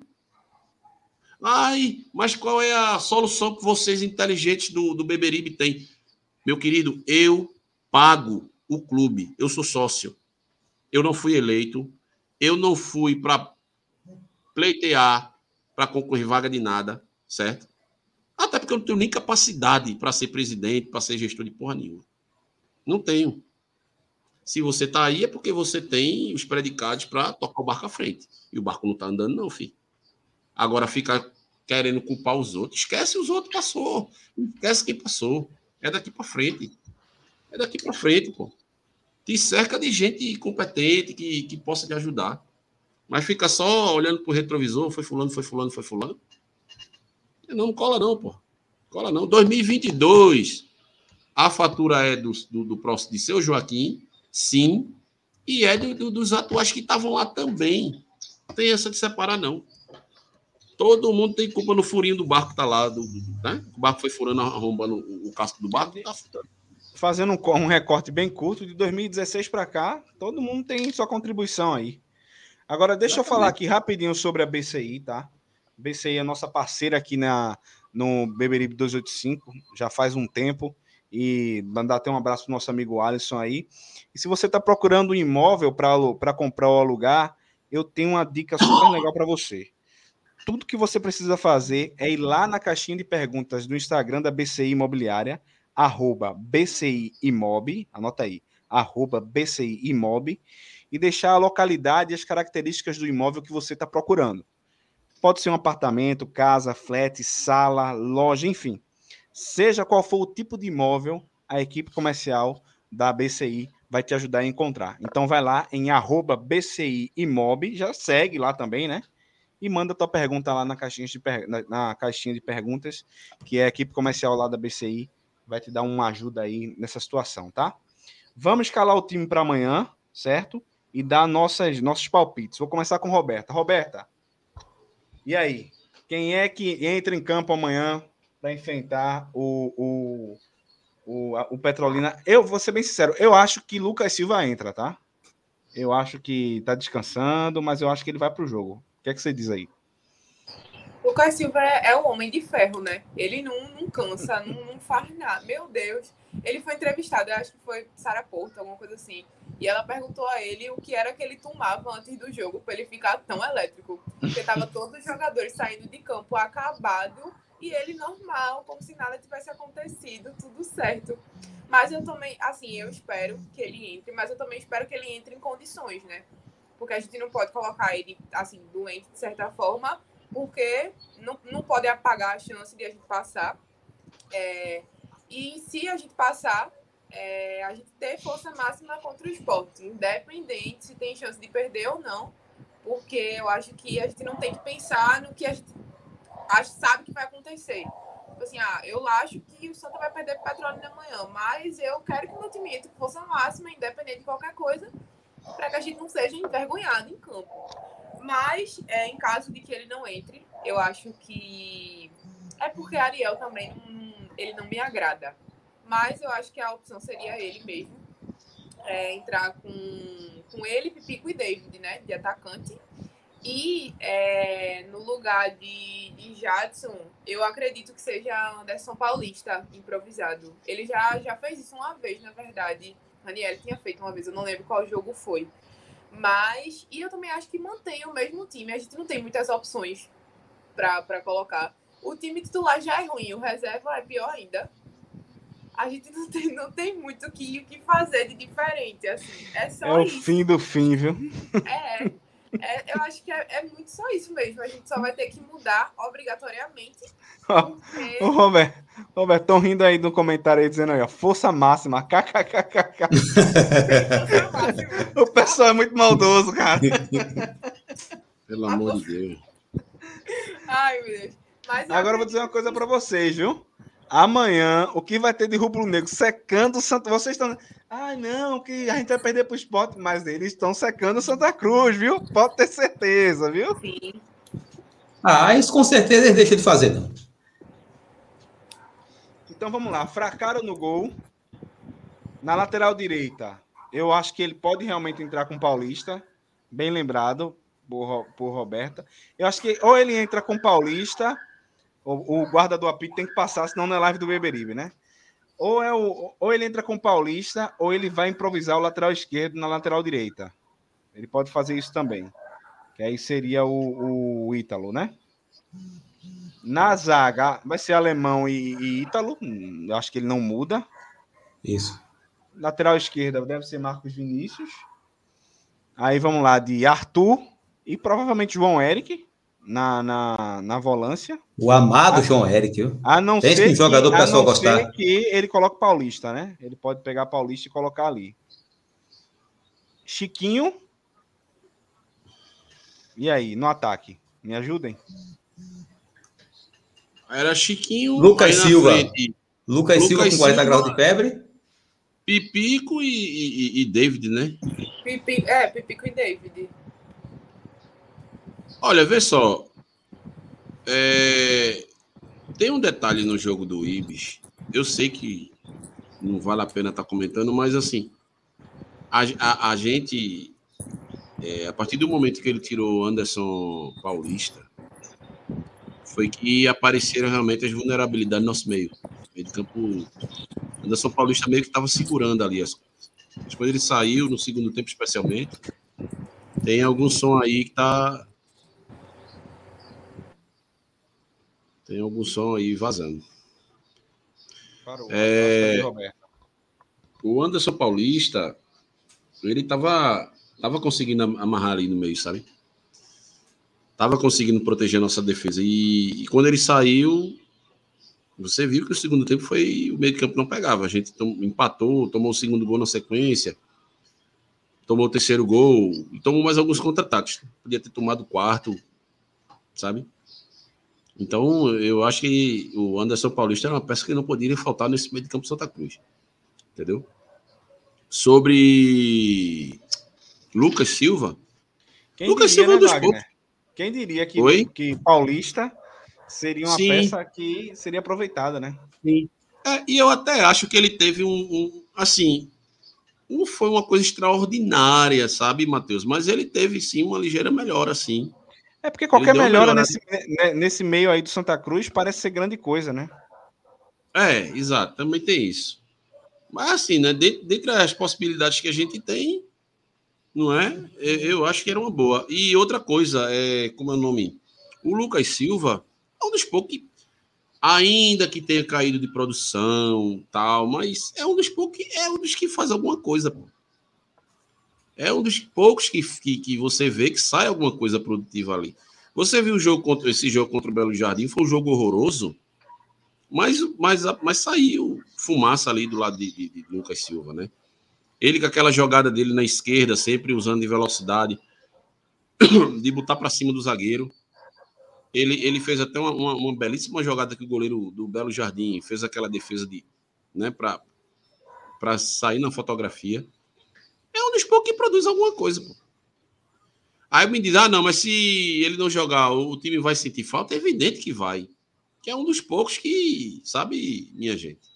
Ai, mas qual é a solução que vocês inteligentes do, do Beberibe têm? Meu querido, eu pago o clube. Eu sou sócio. Eu não fui eleito. Eu não fui para pleitear para concorrer vaga de nada, certo? Até porque eu não tenho nem capacidade para ser presidente, para ser gestor de porra nenhuma. Não tenho. Se você está aí é porque você tem os predicados para tocar o barco à frente. E o barco não está andando, não, filho. Agora fica querendo culpar os outros. Esquece os outros, passou. Esquece quem passou. É daqui para frente. É daqui para frente, pô. Te cerca de gente competente que, que possa te ajudar. Mas fica só olhando pro retrovisor, foi fulano, foi fulano, foi fulano. Não, não cola não, pô. Cola não. 2022, a fatura é do, do, do próximo de seu Joaquim, sim, e é do, do, dos atuais que estavam lá também. Não tem essa de separar, não. Todo mundo tem culpa no furinho do barco que tá lá. Do, né? O barco foi furando, arrombando o casco do barco, tá fazendo um, um recorte bem curto, de 2016 para cá, todo mundo tem sua contribuição aí. Agora, deixa Exatamente. eu falar aqui rapidinho sobre a BCI, tá? BCI é nossa parceira aqui na, no Beberibe 285, já faz um tempo. E mandar até um abraço para nosso amigo Alisson aí. E se você está procurando um imóvel para comprar ou alugar, eu tenho uma dica super legal para você. Tudo que você precisa fazer é ir lá na caixinha de perguntas do Instagram da BCI Imobiliária arroba BCI Imob, anota aí, arroba BCI Imob, e deixar a localidade e as características do imóvel que você está procurando. Pode ser um apartamento, casa, flat, sala, loja, enfim. Seja qual for o tipo de imóvel, a equipe comercial da BCI vai te ajudar a encontrar. Então vai lá em arroba BCI Imob, já segue lá também, né? E manda tua pergunta lá na caixinha de, per... na, na caixinha de perguntas, que é a equipe comercial lá da BCI, vai te dar uma ajuda aí nessa situação, tá? Vamos escalar o time para amanhã, certo? E dar nossas, nossos palpites. Vou começar com Roberta. Roberta, e aí? Quem é que entra em campo amanhã para enfrentar o, o, o, o Petrolina? Eu vou ser bem sincero, eu acho que Lucas Silva entra, tá? Eu acho que tá descansando, mas eu acho que ele vai pro jogo. O que é que você diz aí? Lucas Silva é, é um homem de ferro, né? Ele não, não cansa, não, não faz nada. Meu Deus. Ele foi entrevistado, eu acho que foi Sara Porto, alguma coisa assim. E ela perguntou a ele o que era que ele tomava antes do jogo para ele ficar tão elétrico. Porque tava todos os jogadores saindo de campo acabado e ele normal, como se nada tivesse acontecido, tudo certo. Mas eu também, assim, eu espero que ele entre, mas eu também espero que ele entre em condições, né? Porque a gente não pode colocar ele, assim, doente de certa forma, porque não, não pode apagar a chance de a gente passar. É, e se a gente passar, é, a gente ter força máxima contra o esporte, independente se tem chance de perder ou não, porque eu acho que a gente não tem que pensar no que a gente sabe que vai acontecer. Tipo assim, ah, eu acho que o Santa vai perder para o amanhã, mas eu quero que o meu time entre com força máxima, independente de qualquer coisa, para que a gente não seja envergonhado em campo. Mas, é, em caso de que ele não entre, eu acho que é porque Ariel também ele não me agrada. Mas eu acho que a opção seria ele mesmo. É, entrar com, com ele, Pipico e David, né? De atacante. E é, no lugar de, de Jadson, eu acredito que seja Anderson Paulista improvisado. Ele já, já fez isso uma vez, na verdade. Daniel tinha feito uma vez, eu não lembro qual jogo foi. Mas, e eu também acho que mantém o mesmo time. A gente não tem muitas opções para colocar. O time titular já é ruim, o reserva é pior ainda a gente não tem, não tem muito o que, o que fazer de diferente, assim. É só É o isso. fim do fim, viu? É, é, eu acho que é, é muito só isso mesmo. A gente só vai ter que mudar obrigatoriamente. porque- Ô, Roberto, Roberto, estão rindo aí no comentário aí dizendo aí, ó, força máxima, kkkk. o pessoal é muito maldoso, cara. Pelo amor de Deus. Ai, meu Deus. Mas Agora eu vou dizer uma coisa para vocês, viu? Amanhã, o que vai ter de rubro negro secando o Santa. Vocês estão. Ai, não, que a gente vai perder pro esporte, mas eles estão secando o Santa Cruz, viu? Pode ter certeza, viu? sim. Ah, isso com certeza eles deixam de fazer, não. Então vamos lá. Fracaro no gol. Na lateral direita, eu acho que ele pode realmente entrar com o Paulista. Bem lembrado por, por Roberta. Eu acho que ou ele entra com o Paulista, ou o guarda do apito tem que passar, senão não é live do Beberibe, né? Ou, é o, ou ele entra com o Paulista, ou ele vai improvisar o lateral esquerdo na lateral direita. Ele pode fazer isso também. Que aí seria o, o Ítalo, né? Na zaga, vai ser alemão e, e Ítalo. Hum, Eu acho que ele não muda. Isso. Lateral esquerda deve ser Marcos Vinícius. Aí vamos lá, de Arthur e provavelmente João Eric na, na, na volância. O amado João Eric, viu? A não Pense ser em jogador que, a pessoal não gostar. ser que ele coloque Paulista, né? Ele pode pegar Paulista e colocar ali. Chiquinho. E aí, no ataque? Me ajudem? Era Chiquinho. Lucas Silva. frente, Lucas, Lucas Silva com 40 Silva. graus de febre. Pipico e, e- e David, né? Pipi, é, Pipico e David. Olha, vê só. É, Tem um detalhe no jogo do Ibis. Eu sei que não vale a pena estar comentando, mas assim, a, a- a gente, é, a partir do momento que ele tirou o Anderson Paulista, foi que apareceram realmente as vulnerabilidades no nosso meio. Meio de campo, Anderson Paulista meio que estava segurando ali as coisas. Quando ele saiu, no segundo tempo especialmente, tem algum som aí que tá. Tem algum som aí vazando. Parou. É. Roberto. O Anderson Paulista, ele tava, tava conseguindo am- amarrar ali no meio, sabe? Tava conseguindo proteger a nossa defesa. E, e quando ele saiu, você viu que o segundo tempo foi. O meio de campo não pegava. A gente tom- empatou, tomou o segundo gol na sequência. tomou o terceiro gol e tomou mais alguns contra-ataques. Podia ter tomado o quarto, sabe? Então, eu acho que o Anderson Paulista era uma peça que não poderia faltar nesse meio de campo Santa Cruz. Entendeu? Sobre Lucas Silva. Quem Lucas diria, Silva é um dos poucos. Quem diria que, Oi? que Paulista seria uma Sim. peça que seria aproveitada, né? Sim. É, e eu até acho que ele teve um, um, assim, não foi uma coisa extraordinária, sabe, Matheus? Mas ele teve sim uma ligeira melhora, assim. É porque qualquer melhora nesse, nesse meio aí do Santa Cruz parece ser grande coisa, né? É, exato, também tem isso. Mas assim, né, dentre as possibilidades que a gente tem, não é? Eu acho que era uma boa. E outra coisa, é, como é o nome? O Lucas Silva é um dos poucos que, ainda que tenha caído de produção, tal, mas é um dos poucos que é um dos que faz alguma coisa. Pô. É um dos poucos que, que, que, você vê que sai alguma coisa produtiva ali. Você viu o jogo contra esse jogo contra o Belo Jardim, foi um jogo horroroso, mas, mas, mas saiu fumaça ali do lado de, de, de Lucas Silva, né? Ele com aquela jogada dele na esquerda, sempre usando de velocidade, de botar para cima do zagueiro. Ele, ele fez até uma, uma, uma, belíssima jogada que o goleiro do Belo Jardim fez aquela defesa de, né, para sair na fotografia é um dos poucos que produz alguma coisa, pô. Aí me diz, ah, não, mas se ele não jogar, o time vai sentir falta? É evidente que vai. Que é um dos poucos que, sabe, minha gente?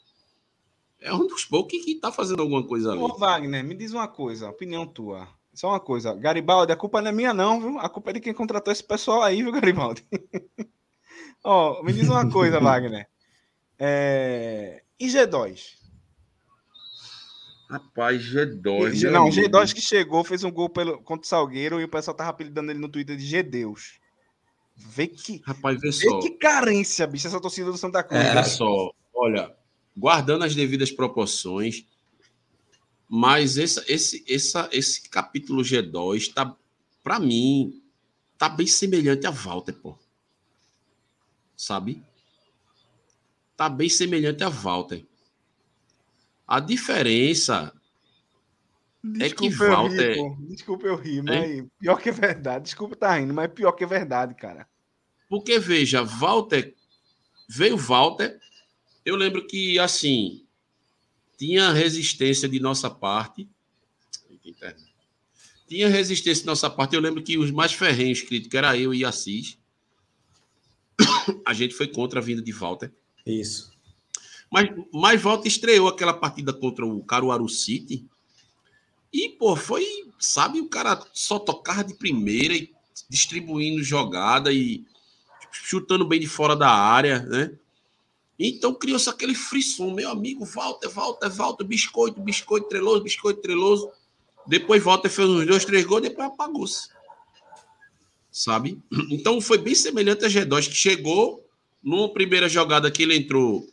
É um dos poucos que, tá fazendo alguma coisa ali. Ô, Wagner, me diz uma coisa, opinião tua. Só uma coisa, Garibaldi, a culpa não é minha, não, viu? A culpa é de quem contratou esse pessoal aí, viu, Garibaldi? Ó, me diz uma coisa, Wagner. É... E G2? Rapaz, G2. Não, G2 que chegou, fez um gol pelo, contra o Salgueiro e o pessoal tava apelidando ele no Twitter de G-Deus. Vê que. Rapaz, vê vê só. que carência, bicho, essa torcida do Santa Cruz. É, vê só. Olha, guardando as devidas proporções, mas essa, esse, essa, esse capítulo G2 tá, para mim, tá bem semelhante a Walter, pô. Sabe? Tá bem semelhante a Walter. A diferença Desculpa é que Walter. Eu rir, Desculpa eu rir, mas pior que é verdade. Desculpa tá rindo, mas pior que é verdade, cara. Porque, veja, Walter. Veio Walter. Eu lembro que, assim, tinha resistência de nossa parte. Tinha resistência de nossa parte. Eu lembro que os mais ferrenhos críticos era eu e Assis. A gente foi contra a vinda de Walter. Isso. Mas, mas Volta estreou aquela partida contra o Caruaru City. E, pô, foi, sabe, o cara só tocava de primeira e distribuindo jogada e chutando bem de fora da área, né? Então criou-se aquele frisson, meu amigo, volta, volta, volta, biscoito, biscoito treloso, biscoito treloso. Depois volta, fez uns dois, três gols, depois apagou-se. Sabe? Então foi bem semelhante a G2, que chegou numa primeira jogada que ele entrou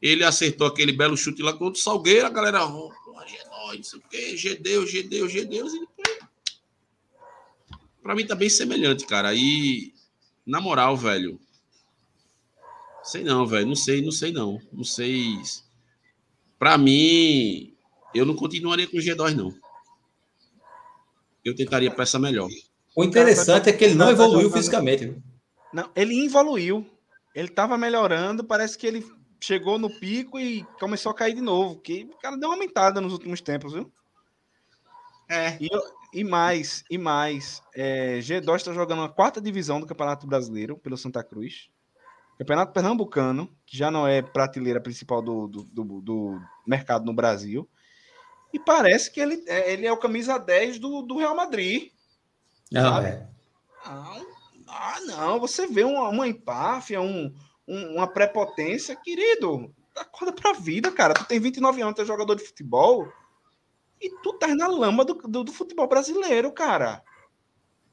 ele acertou aquele belo chute lá contra o Salgueiro, a galera, oh, G2, não sei o quê, G-Deus, G-Deus, G-Deus, e depois... Pra mim tá bem semelhante, cara. E, na moral, velho, sei não, velho, não sei, não sei não. Não sei. Pra mim, eu não continuaria com o G2, não. Eu tentaria peça melhor. O interessante é que ele não evoluiu fisicamente. Não, ele evoluiu. Ele tava melhorando, parece que ele chegou no pico e começou a cair de novo. Que o cara deu uma aumentada nos últimos tempos, viu? É. E, e mais, e mais. É, G2 está jogando a quarta divisão do Campeonato Brasileiro pelo Santa Cruz. Campeonato Pernambucano, que já não é prateleira principal do, do, do, do mercado no Brasil. E parece que ele, é, ele é o camisa 10 do, do Real Madrid. Não, é. Ah, ah, não, você vê uma, uma empáfia, um, um, uma prepotência, querido, acorda pra vida, cara. Tu tem 29 anos, tu é jogador de futebol e tu tá na lama do, do, do futebol brasileiro, cara.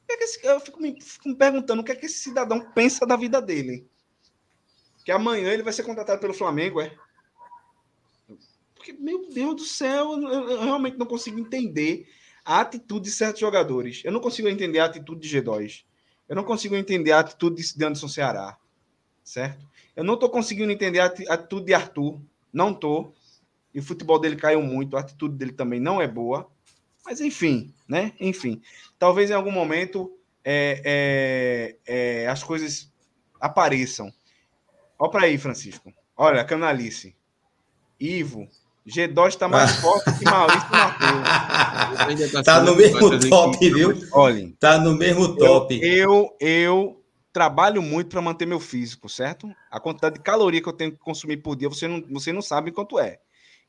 É esse, eu fico me, fico me, perguntando o que é que esse cidadão pensa da vida dele. Que amanhã ele vai ser contratado pelo Flamengo, é? Porque, meu Deus do céu, eu, eu realmente não consigo entender a atitude de certos jogadores. Eu não consigo entender a atitude de G2. Eu não consigo entender a atitude de Anderson Ceará certo? Eu não estou conseguindo entender a atitude de Arthur, não estou. E o futebol dele caiu muito, a atitude dele também não é boa, Mas enfim, né? Enfim. Talvez em algum momento é, é, é, as coisas apareçam. Olha para aí, Francisco. Olha, canalice. Ivo, G2 está mais forte que Maurício Matheus. Tá, no mesmo top, viu? Olhem. Tá no mesmo top. Eu, eu, eu trabalho muito para manter meu físico, certo? A quantidade de caloria que eu tenho que consumir por dia, você não, você não sabe quanto é.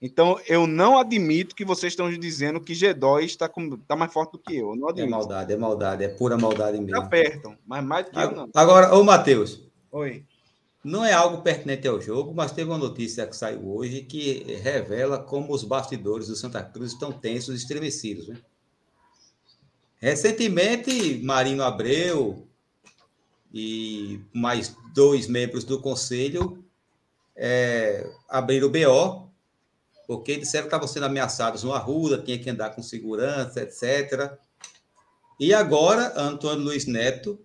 Então, eu não admito que vocês estão dizendo que G2 está tá mais forte do que eu. eu é. É maldade, é maldade, é pura maldade mesmo. Apertam, mas mais do que eu não. Agora, ô Matheus. Oi. Não é algo pertinente ao jogo, mas teve uma notícia que saiu hoje que revela como os bastidores do Santa Cruz estão tensos e estremecidos. Né? Recentemente, Marino Abreu e mais dois membros do conselho é, abriram o BO, porque disseram que estavam sendo ameaçados no Arruda, tinha que andar com segurança, etc. E agora, Antônio Luiz Neto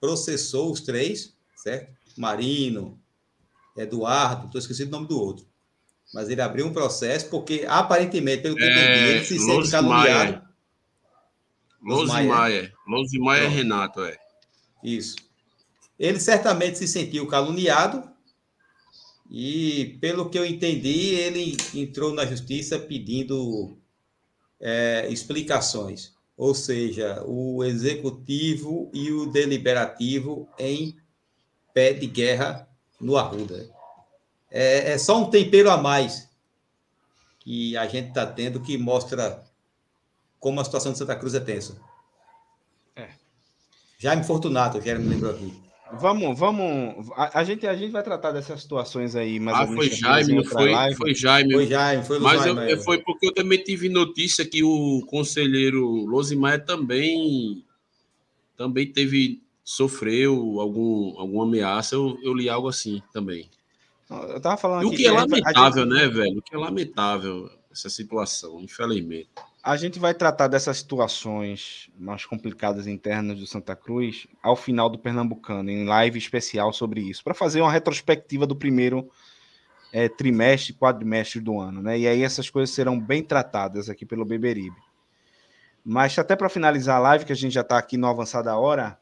processou os três, certo? Marino, Eduardo, estou esquecendo o nome do outro. Mas ele abriu um processo porque, aparentemente, pelo que eu entendi, é, ele se sente caluniado. Losimaia. Losimaia Renato, é. Isso. Ele certamente se sentiu caluniado e, pelo que eu entendi, ele entrou na justiça pedindo é, explicações. Ou seja, o executivo e o deliberativo em pé de guerra no Arruda. É, é só um tempero a mais que a gente está tendo que mostra como a situação de Santa Cruz é tensa. É. Jaime Fortunato, já me lembrou aqui. Vamos, vamos. A, a, gente, a gente vai tratar dessas situações aí, mas ah, foi Jaime, não foi, foi Jaime. Foi Jaime, foi Mas Jaime, eu, foi porque eu também tive notícia que o conselheiro Losimaia também também teve sofreu algum, alguma ameaça, eu, eu li algo assim também. Eu tava falando e o que é lamentável, gente... né, velho? O que é lamentável essa situação, infelizmente. A gente vai tratar dessas situações mais complicadas internas do Santa Cruz ao final do Pernambucano, em live especial sobre isso, para fazer uma retrospectiva do primeiro é, trimestre, quadrimestre do ano, né? E aí essas coisas serão bem tratadas aqui pelo Beberibe. Mas até para finalizar a live, que a gente já está aqui no avançada hora,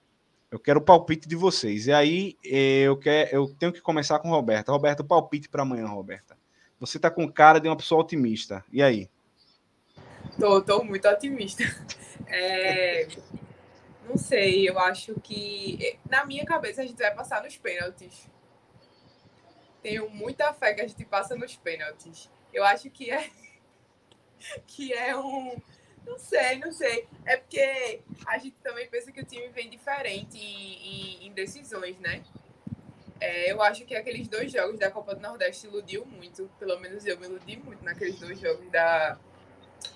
eu quero o palpite de vocês. E aí eh, eu, quero, eu tenho que começar com Roberta. Roberta, palpite para amanhã, Roberta. Você tá com cara de uma pessoa otimista. E aí? Tô, tô muito otimista. É, não sei, eu acho que na minha cabeça a gente vai passar nos pênaltis. Tenho muita fé que a gente passa nos pênaltis. Eu acho que é que é um não sei, não sei. É porque a gente também pensa que o time vem diferente em, em, em decisões, né? É, eu acho que aqueles dois jogos da Copa do Nordeste iludiu muito. Pelo menos eu me iludi muito naqueles dois jogos da.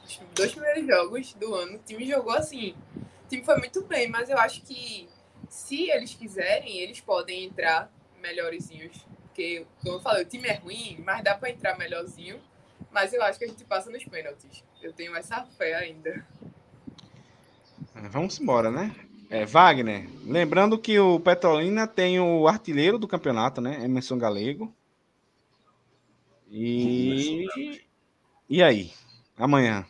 Os dois primeiros jogos do ano. O time jogou assim. O time foi muito bem, mas eu acho que se eles quiserem, eles podem entrar melhorzinhos. Porque, como eu falei, o time é ruim, mas dá para entrar melhorzinho. Mas eu acho que a gente passa nos pênaltis. Eu tenho essa fé ainda. Vamos embora, né? É, Wagner, lembrando que o Petrolina tem o artilheiro do campeonato, né? Emerson Galego. E. E aí? Amanhã.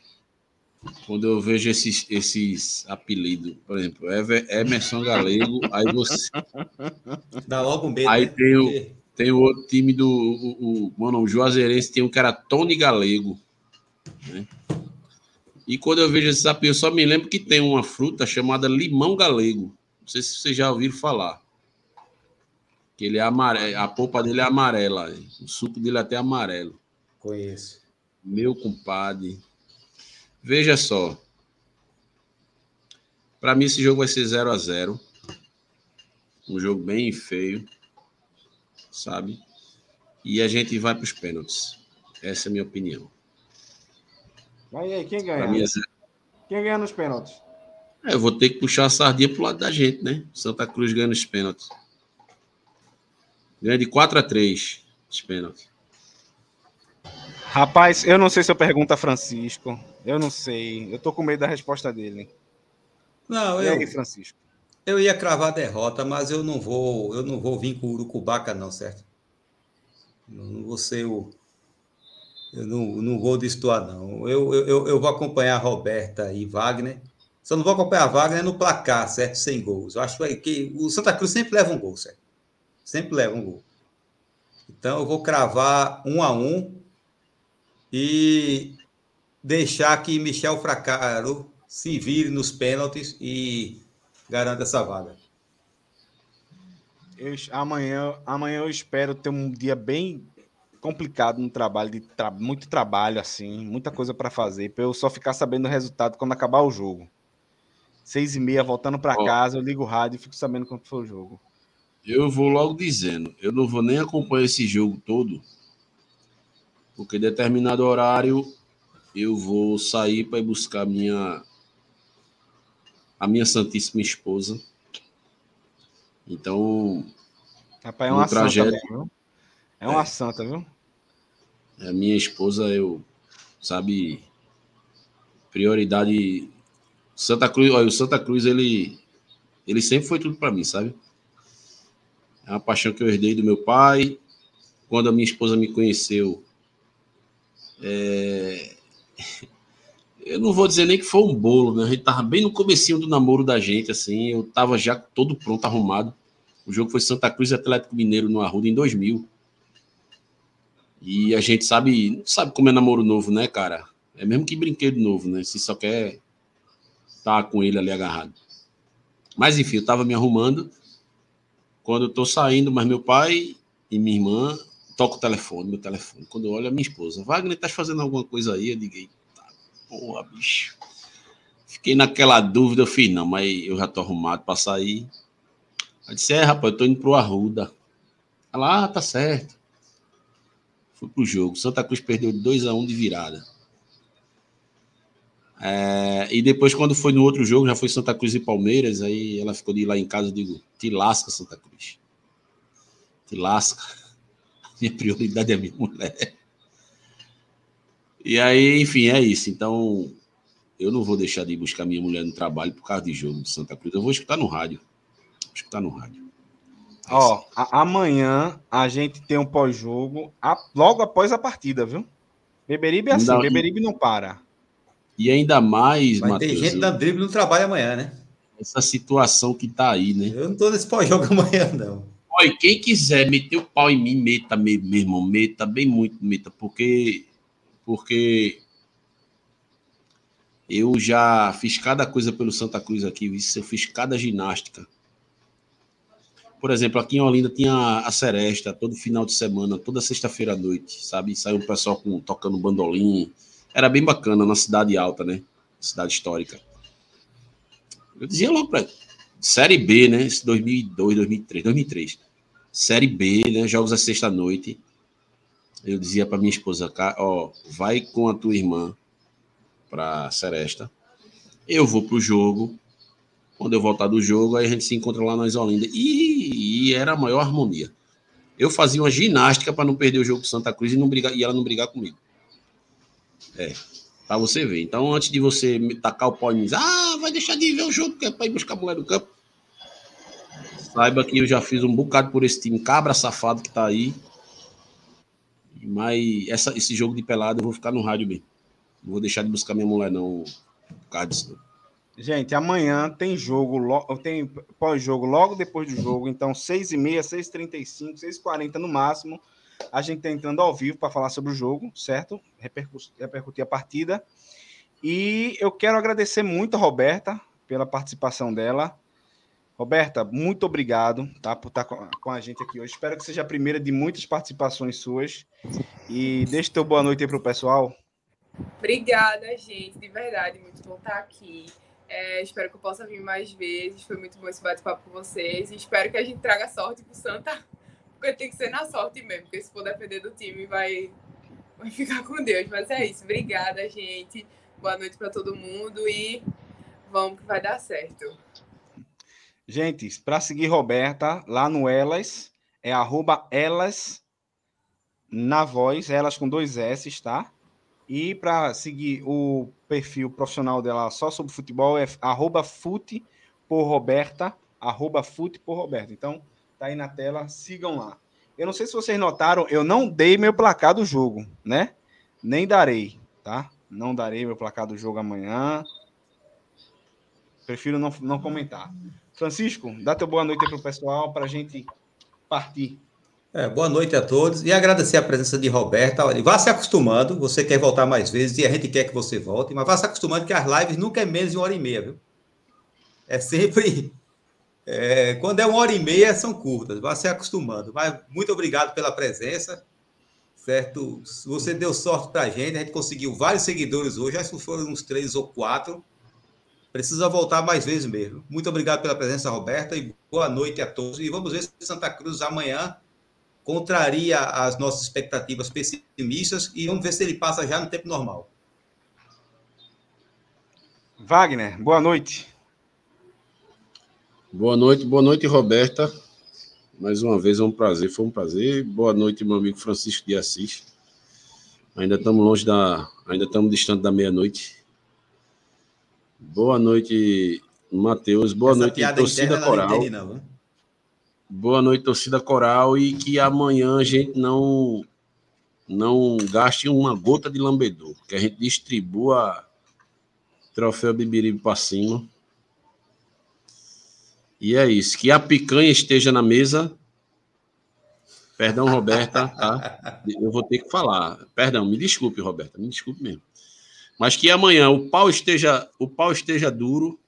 Quando eu vejo esses, esses apelidos, por exemplo, Emerson Galego, aí você. Dá logo um medo. Aí né? tem o, tem o outro time do. O, o, mano, o Juazeirense tem um cara Tony Galego. Né? E quando eu vejo esse sapinho, eu só me lembro que tem uma fruta chamada limão galego. Não sei se vocês já ouviram falar. Que ele é amarelo, a polpa dele é amarela. O suco dele é até amarelo. Conheço. Meu compadre. Veja só. Para mim, esse jogo vai ser 0 a 0 Um jogo bem feio. Sabe? E a gente vai para os pênaltis. Essa é a minha opinião. Vai aí, quem ganha? Mim, quem ganha nos pênaltis? É, eu vou ter que puxar a sardinha pro lado da gente, né? Santa Cruz ganha nos pênaltis. Ganha de 4 a 3 os pênaltis. Rapaz, eu não sei se eu pergunto a Francisco. Eu não sei. Eu tô com medo da resposta dele. Não, e eu. Aí, Francisco? Eu ia cravar a derrota, mas eu não vou, eu não vou vir com o Urucubaca, não, certo? Eu não vou ser o, Eu não, não vou destoar, não. Eu, eu, eu vou acompanhar a Roberta e Wagner. Só não vou acompanhar a Wagner no placar, certo? Sem gols. Eu acho que o Santa Cruz sempre leva um gol, certo? Sempre leva um gol. Então eu vou cravar um a um e deixar que Michel Fracaro se vire nos pênaltis e garanta essa vaga. Eu, amanhã, amanhã eu espero ter um dia bem complicado no trabalho, de tra muito trabalho, assim, muita coisa para fazer, para eu só ficar sabendo o resultado quando acabar o jogo. Seis e meia, voltando para casa, eu ligo o rádio e fico sabendo quanto foi o jogo. Eu vou logo dizendo, eu não vou nem acompanhar esse jogo todo, porque em determinado horário eu vou sair para ir buscar minha a minha santíssima esposa então. Rapaz, é uma trajeto, santa, viu? É uma é, santa, viu? A minha esposa, eu, sabe, prioridade. Santa Cruz, olha, o Santa Cruz, ele, ele sempre foi tudo para mim, sabe? É uma paixão que eu herdei do meu pai. Quando a minha esposa me conheceu, é... eu não vou dizer nem que foi um bolo, né? A gente tava bem no comecinho do namoro da gente, assim, eu tava já todo pronto, arrumado. O jogo foi Santa Cruz e Atlético Mineiro no Arruda em 2000. E a gente sabe, sabe como é namoro novo, né, cara? É mesmo que brinquedo novo, né? Se só quer tá com ele ali agarrado. Mas enfim, eu tava me arrumando. Quando eu tô saindo, mas meu pai e minha irmã tocam o telefone, meu telefone. Quando eu olho a minha esposa, Wagner, tá fazendo alguma coisa aí? Eu digo, tá, porra, bicho. Fiquei naquela dúvida, eu fiz, não, mas eu já tô arrumado para sair. Ela disse: É, rapaz, eu tô indo pro Arruda. Ela, ah, tá certo. Fui pro jogo. Santa Cruz perdeu 2 a 1 um de virada. É, e depois, quando foi no outro jogo, já foi Santa Cruz e Palmeiras, aí ela ficou de ir lá em casa, eu digo, te lasca, Santa Cruz. Te lasca. Minha prioridade é minha mulher. E aí, enfim, é isso. Então, eu não vou deixar de ir buscar minha mulher no trabalho por causa de jogo de Santa Cruz. Eu vou escutar no rádio escutar no rádio. Ó, a, amanhã a gente tem um pós-jogo logo após a partida, viu? Beberibe é assim, ainda, Beberibe não para. E ainda mais, Mas Mateus, tem gente da drible no trabalho amanhã, né? Essa situação que tá aí, né? Eu não tô nesse pós-jogo amanhã, não. Olha, quem quiser meter o pau em mim, meta, meu irmão, meta bem muito, meta, porque porque eu já fiz cada coisa pelo Santa Cruz aqui, eu fiz cada ginástica por exemplo, aqui em Olinda tinha a Seresta todo final de semana, toda sexta-feira à noite, sabe? Saiu um pessoal com, tocando bandolim. Era bem bacana na cidade alta, né? Cidade histórica. Eu dizia logo para Série B, né? 2002, 2003, 2003. Série B, né? Jogos à sexta-noite. Eu dizia para minha esposa, ó, vai com a tua irmã para Seresta. Eu vou pro jogo, quando eu voltar do jogo, aí a gente se encontra lá na Isolinda. E, e era a maior harmonia. Eu fazia uma ginástica para não perder o jogo com Santa Cruz e, não brigar, e ela não brigar comigo. É, para você ver. Então, antes de você tacar o pau em mim, ah, vai deixar de ver o jogo porque é para ir buscar a mulher no campo. Saiba que eu já fiz um bocado por esse time cabra safado que tá aí. Mas essa, esse jogo de pelada eu vou ficar no rádio bem. Não vou deixar de buscar minha mulher, não, por. Gente, amanhã tem jogo, tem pós-jogo logo depois do jogo, então 6h30, 6h35, 6h40 no máximo. A gente está entrando ao vivo para falar sobre o jogo, certo? repercutir a partida. E eu quero agradecer muito a Roberta pela participação dela. Roberta, muito obrigado tá, por estar tá com a gente aqui hoje. Espero que seja a primeira de muitas participações suas. E deixe teu boa noite aí para o pessoal. Obrigada, gente. De verdade, muito bom estar aqui. É, espero que eu possa vir mais vezes. Foi muito bom esse bate-papo com vocês. E espero que a gente traga sorte pro Santa, porque tem que ser na sorte mesmo, porque se for depender do time, vai, vai ficar com Deus. Mas é isso. Obrigada, gente. Boa noite para todo mundo e vamos que vai dar certo. Gente, para seguir Roberta, lá no Elas, é arroba Elas na voz, elas com dois S, tá? E para seguir o perfil profissional dela só sobre futebol é arroba fute por Roberta, arroba fute por Roberta. Então, tá aí na tela, sigam lá. Eu não sei se vocês notaram, eu não dei meu placar do jogo, né? Nem darei, tá? Não darei meu placar do jogo amanhã. Prefiro não, não comentar. Francisco, dá teu boa noite aí pro pessoal para a gente partir. É, boa noite a todos e agradecer a presença de Roberta. Vá se acostumando, você quer voltar mais vezes e a gente quer que você volte, mas vá se acostumando que as lives nunca é menos de uma hora e meia, viu? É sempre. É, quando é uma hora e meia, são curtas, vá se acostumando. Mas muito obrigado pela presença, certo? Você deu sorte para a gente, a gente conseguiu vários seguidores hoje, acho que foram uns três ou quatro. Precisa voltar mais vezes mesmo. Muito obrigado pela presença, Roberta, e boa noite a todos. E vamos ver se Santa Cruz amanhã contraria as nossas expectativas pessimistas e vamos ver se ele passa já no tempo normal. Wagner, boa noite. Boa noite, boa noite, Roberta. Mais uma vez é um prazer, foi um prazer. Boa noite, meu amigo Francisco de Assis. Ainda estamos longe da. Ainda estamos distante da meia-noite. Boa noite, Matheus. Boa Essa noite, torcida coral. Não não, Boa noite, torcida coral. E que amanhã a gente não não gaste uma gota de lambedor, que a gente distribua troféu Bibiribe para cima e é isso. Que a picanha esteja na mesa. Perdão, Roberta, tá? Eu vou ter que falar. Perdão, me desculpe, Roberta, me desculpe mesmo. Mas que amanhã o pau esteja, o pau esteja duro,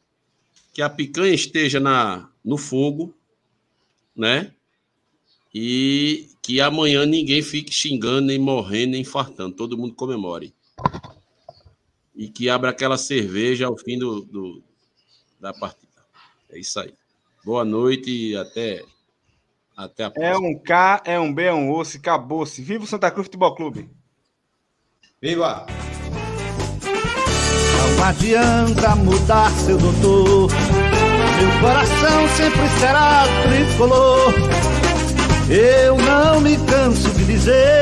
que a picanha esteja na, no fogo, né? E que amanhã ninguém fique xingando, nem morrendo, nem infartando. Todo mundo comemore. E que abra aquela cerveja ao fim do, do da partida. É isso aí. Boa noite e até, até a é próxima. É um K, é um B, é um osso, acabou-se. Viva o Santa Cruz Futebol Clube! Viva! Não adianta mudar, seu doutor. Meu coração sempre será tricolor. Eu não me canso de dizer.